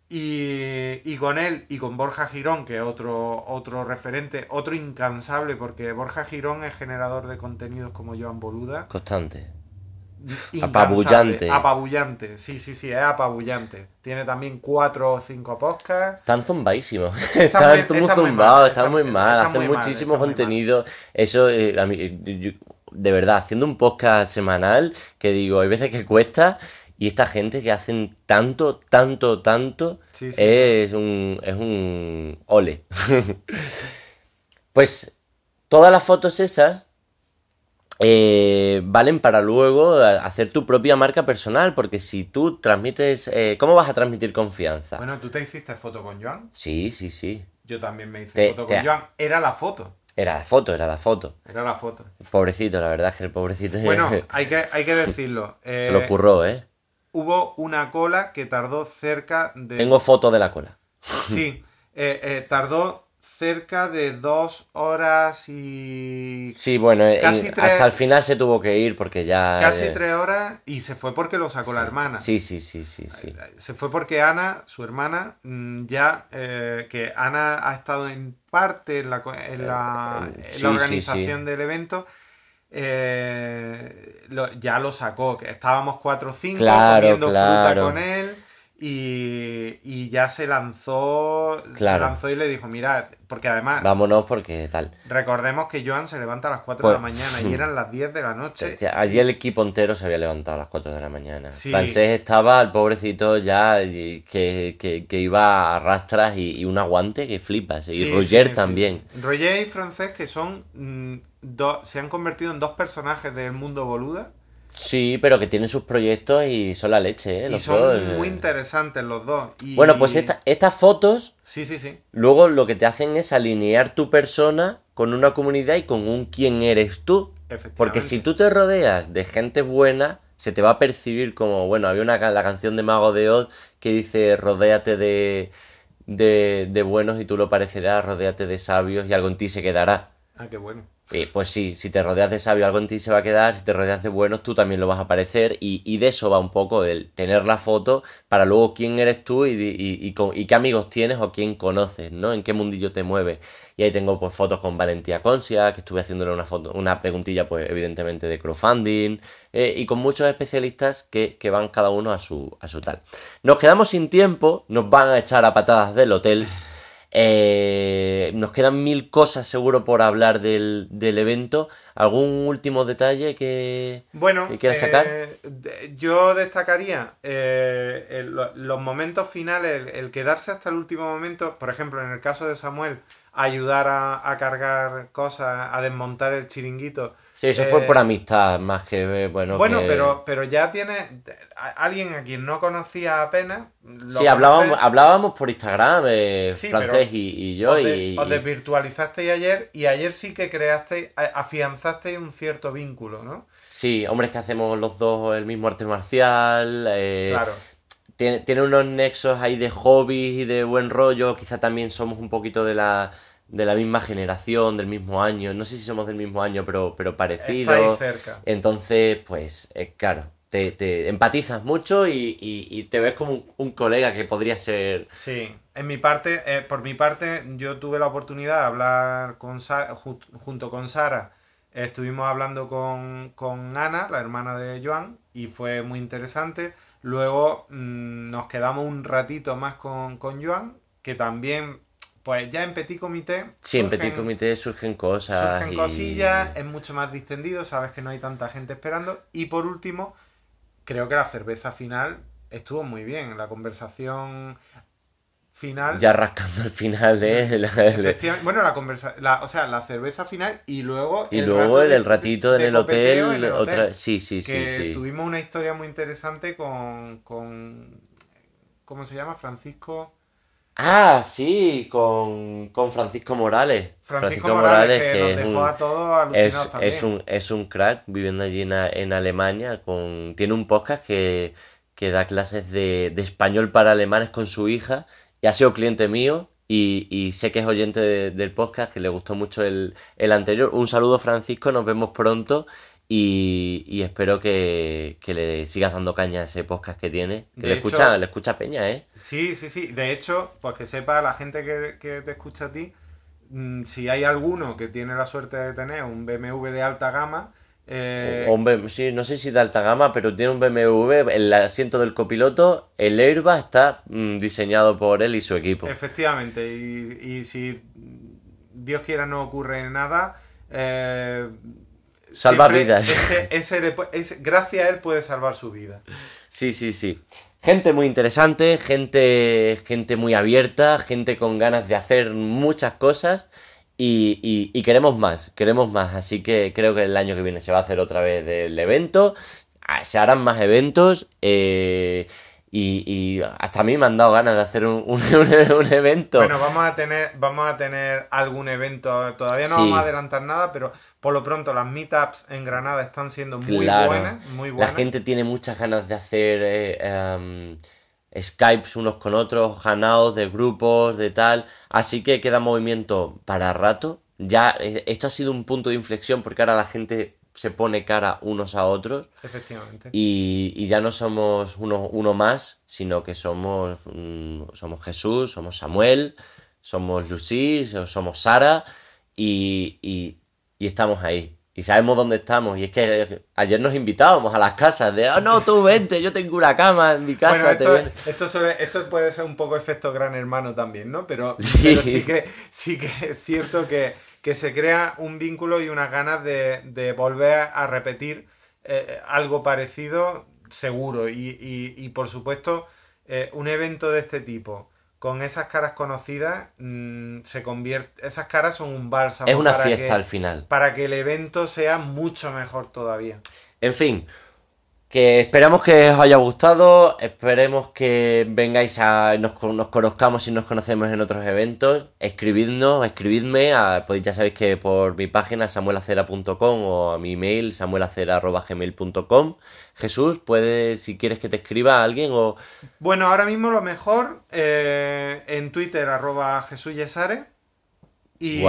Y, con él y con Borja Girón, que es otro, otro referente, otro incansable, porque Borja Girón es generador de contenidos como Joan Boluda.
Constante. Apabullante.
Apabullante, sí, sí, sí, es apabullante. Tiene también cuatro o cinco podcasts.
Están zumbadísimos. Están muy, zumbados, están muy mal. Hacen muchísimo contenido. Eso, eh, a mí, de verdad, haciendo un podcast semanal, que digo, hay veces que cuesta. Y esta gente que hacen tanto, tanto, tanto, es, Un, es un ole. pues todas las fotos esas eh, valen para luego hacer tu propia marca personal, porque si tú transmites, eh, ¿cómo vas a transmitir confianza?
Bueno, ¿tú te hiciste foto con Joan?
Sí, sí, sí.
Yo también me hice foto con Joan. Era la foto.
Era la foto, era la foto.
Era la foto.
Pobrecito, la verdad es que el pobrecito...
Bueno, hay que, hay que decirlo.
Se lo ocurrió, ¿eh?
Hubo una cola que tardó cerca de...
Tengo foto de la cola.
Sí, eh, tardó cerca de dos horas y...
Sí, bueno, hasta el final se tuvo que ir porque ya...
Casi tres horas y se fue porque lo sacó la hermana.
Sí, sí, sí, sí, sí.
Se fue porque Ana, su hermana, mm, ya... Eh, que Ana ha estado en parte en la, en la, organización del evento. eh, lo- ya lo sacó, que estábamos 4 o 5
Claro,
comiendo fruta
claro.
con él y, y ya se lanzó, se lanzó y le dijo, mira, porque además
Vámonos porque tal.
recordemos que Joan se levanta a las 4
Pues-
de la mañana y eran las 10 de la noche.
Ya, Allí el equipo entero se había levantado a las 4 de la mañana.
Sí.
Francés estaba, el pobrecito, ya que, que- que iba a rastras y, y un aguante que flipas. Y
Sí,
Roger
sí,
también.
Roger y Francés que son mm, do- se han convertido en dos personajes del mundo boluda
Sí, pero que tienen sus proyectos y son la leche, ¿eh?
y
Los
son
dos, eh.
muy interesantes los dos. Y-
Bueno, pues esta- estas fotos
Sí, sí, sí.
luego lo que te hacen es alinear tu persona con una comunidad y con un quién eres tú.
Efectivamente.
Porque si tú te rodeas de gente buena, se te va a percibir como, bueno, había una la canción de Mago de Oz que dice, rodéate de, de, de buenos y tú lo parecerás, rodéate de sabios y algo en ti se quedará.
Ah, qué bueno.
Eh, pues sí, si te rodeas de sabios, algo en ti se va a quedar, si te rodeas de buenos, tú también lo vas a parecer y, de eso va un poco el tener la foto para luego quién eres tú y qué amigos tienes o quién conoces, ¿no? En qué mundillo te mueves. Y ahí tengo pues fotos con Valentía Concia, que estuve haciéndole una foto, una preguntilla pues evidentemente de crowdfunding eh, y con muchos especialistas que, que van cada uno a su, a su tal. Nos quedamos sin tiempo, nos van a echar a patadas del hotel. Eh, nos quedan mil cosas seguro por hablar del, del evento. ¿Algún último detalle que,
Bueno,
que quieras sacar?
eh, yo destacaría eh, el- los momentos finales, el, el quedarse hasta el último momento, por ejemplo, en el caso de Samuel, ayudar a, a cargar cosas, a desmontar el chiringuito.
Sí, eso fue
Eh,
por amistad, más que, bueno,
Bueno,
que-
pero, pero ya tiene a- alguien a quien no conocía apenas. lo
Sí, hablábamos, hablábamos por Instagram, eh,
Sí,
francés y, y yo,
os, de-
y,
os desvirtualizasteis ayer y ayer sí que creasteis, afianzasteis un cierto vínculo, ¿no?
Sí, hombres que hacemos los dos el mismo arte marcial. eh,
Claro.
tiene, tiene unos nexos ahí de hobbies y de buen rollo. Quizá también somos un poquito de la, de la misma generación, del mismo año. No sé si somos del mismo año, pero, pero parecido.
Cerca.
Entonces, pues, eh, claro, te, te empatizas mucho y, y- y te ves como un, un colega que podría ser.
Sí, en mi parte, eh, por mi parte, yo tuve la oportunidad de hablar con Sa- ju- junto con Sara. Estuvimos hablando con, con Ana, la hermana de Joan, y fue muy interesante. Luego mm, nos quedamos un ratito más con, con Joan, que también, pues ya en Petit Comité.
Sí, en Petit Comité surgen cosas.
Surgen
y-
cosillas, es mucho más distendido, sabes que no hay tanta gente esperando. Y por último, creo que la cerveza final estuvo muy bien. La conversación final.
Ya rascando el final de. la-
bueno, la conversa, la, o sea, la cerveza final y luego
y luego el, ratito
de
en el hotel,
en el hotel,
otra. Sí, sí, sí,
que
sí.
tuvimos una historia muy interesante con, con ¿cómo se llama? Francisco
Ah, sí, con, con Francisco Morales.
Francisco, Morales, que, nos
es
dejó
un-
a todos
Es,
alucinados también.
es un, es un crack viviendo allí en, en Alemania. Con, tiene un podcast que, que da clases de, de español para alemanes con su hija. Y ha sido cliente mío. Y, y sé que es oyente de- del podcast, que le gustó mucho el, el anterior. Un saludo, Francisco. Nos vemos pronto. Y, y espero que, que le sigas dando caña a ese podcast que tiene. Que
De
le,
hecho-
escucha, le escucha Peña, ¿eh?
Sí, sí, sí. De hecho, pues que sepa la gente que, que te escucha a ti, mm, si hay alguno que tiene la suerte de tener un BMW de alta gama, eh,
Un B- sí, no sé si de alta gama, pero tiene un BMW, el asiento del copiloto, el airbag está mm, diseñado por él y su equipo.
efectivamente, y, y si Dios quiera no ocurre nada, eh,
Salva
siempre
vidas.
Ese, ese le pu- ese- gracias a él puede salvar su vida.
Sí, sí, sí. Gente muy interesante, gente, gente muy abierta, gente con ganas de hacer muchas cosas y, y- y queremos más, queremos más. Así que creo que el año que viene se va a hacer otra vez el evento, ah, se harán más eventos eh, y, y hasta a mí me han dado ganas de hacer un, un- un- un evento.
Bueno, vamos a tener, vamos a tener algún evento, todavía no
Sí.
vamos a adelantar nada, pero por lo pronto las meetups en Granada están siendo muy
Claro.
buenas, muy
La
buenas.
gente tiene muchas ganas de hacer eh, em, Skypes unos con otros, hangouts de grupos, de tal. Así que queda movimiento para rato. Ya, eh, esto ha sido un punto de inflexión porque ahora la gente se pone cara unos a otros
Efectivamente.
y, y ya no somos uno, uno más, sino que somos, mm, somos Jesús, somos Samuel, somos Lucy, somos Sara y, y- y estamos ahí. y sabemos dónde estamos. Y es que ayer nos invitábamos a las casas de, oh no, tú vente, yo tengo una cama en mi casa.
Bueno, esto, esto, puede ser un poco efecto gran hermano también, ¿no? Pero sí, que, sí que es cierto que, se crea un vínculo y unas ganas de, volver a repetir eh, algo parecido seguro. Y, por supuesto, eh, un evento de este tipo con esas caras conocidas mm, se convierte esas caras son un bálsamo
es una fiesta al final
para que el evento sea mucho mejor todavía
en fin que esperamos que os haya gustado, esperemos que vengáis a nos, nos conozcamos y nos conocemos en otros eventos. Escribidnos, escribidme, podéis, ya sabéis que por mi página samuelacera.com o a mi email samuelacera.gmail.com. Jesús, puedes, si quieres que te escriba a alguien o...
Bueno, ahora mismo lo mejor eh, en Twitter arroba Jesús Yesare y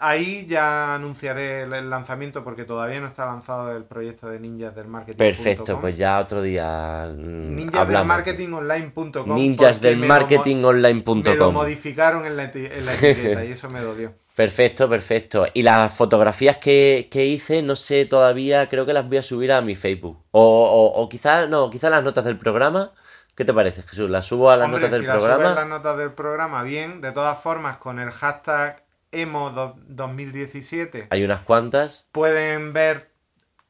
Ahí ya anunciaré el lanzamiento porque todavía no está lanzado el proyecto de Ninjas del Marketing.
Perfecto, pues ya otro día.
Ninjas del Marketing Online.com.
Ninjas del Marketing Online.com. Me
lo modificaron en la, etiqueta y eso me dolió.
Perfecto, perfecto. Y las fotografías que, hice, no sé todavía, creo que las voy a subir a mi Facebook. O, o, quizás, no, quizás las notas del programa. ¿Qué te parece, Jesús? ¿Las subo a las notas del programa? Las
las notas del programa, bien. De todas formas, con el hashtag Emo 2017.
Hay unas cuantas.
Pueden ver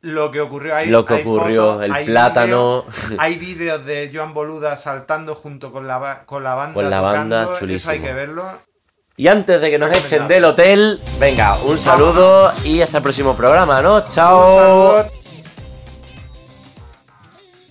lo que ocurrió ahí.
Lo que ocurrió, el plátano.
hay vídeos de Joan Boluda saltando junto con la, con la banda.
Con la banda, chulísimo.
hay que verlo.
Y antes de que nos echen del hotel, venga, un saludo y hasta el próximo programa, ¿no? ¡Chao!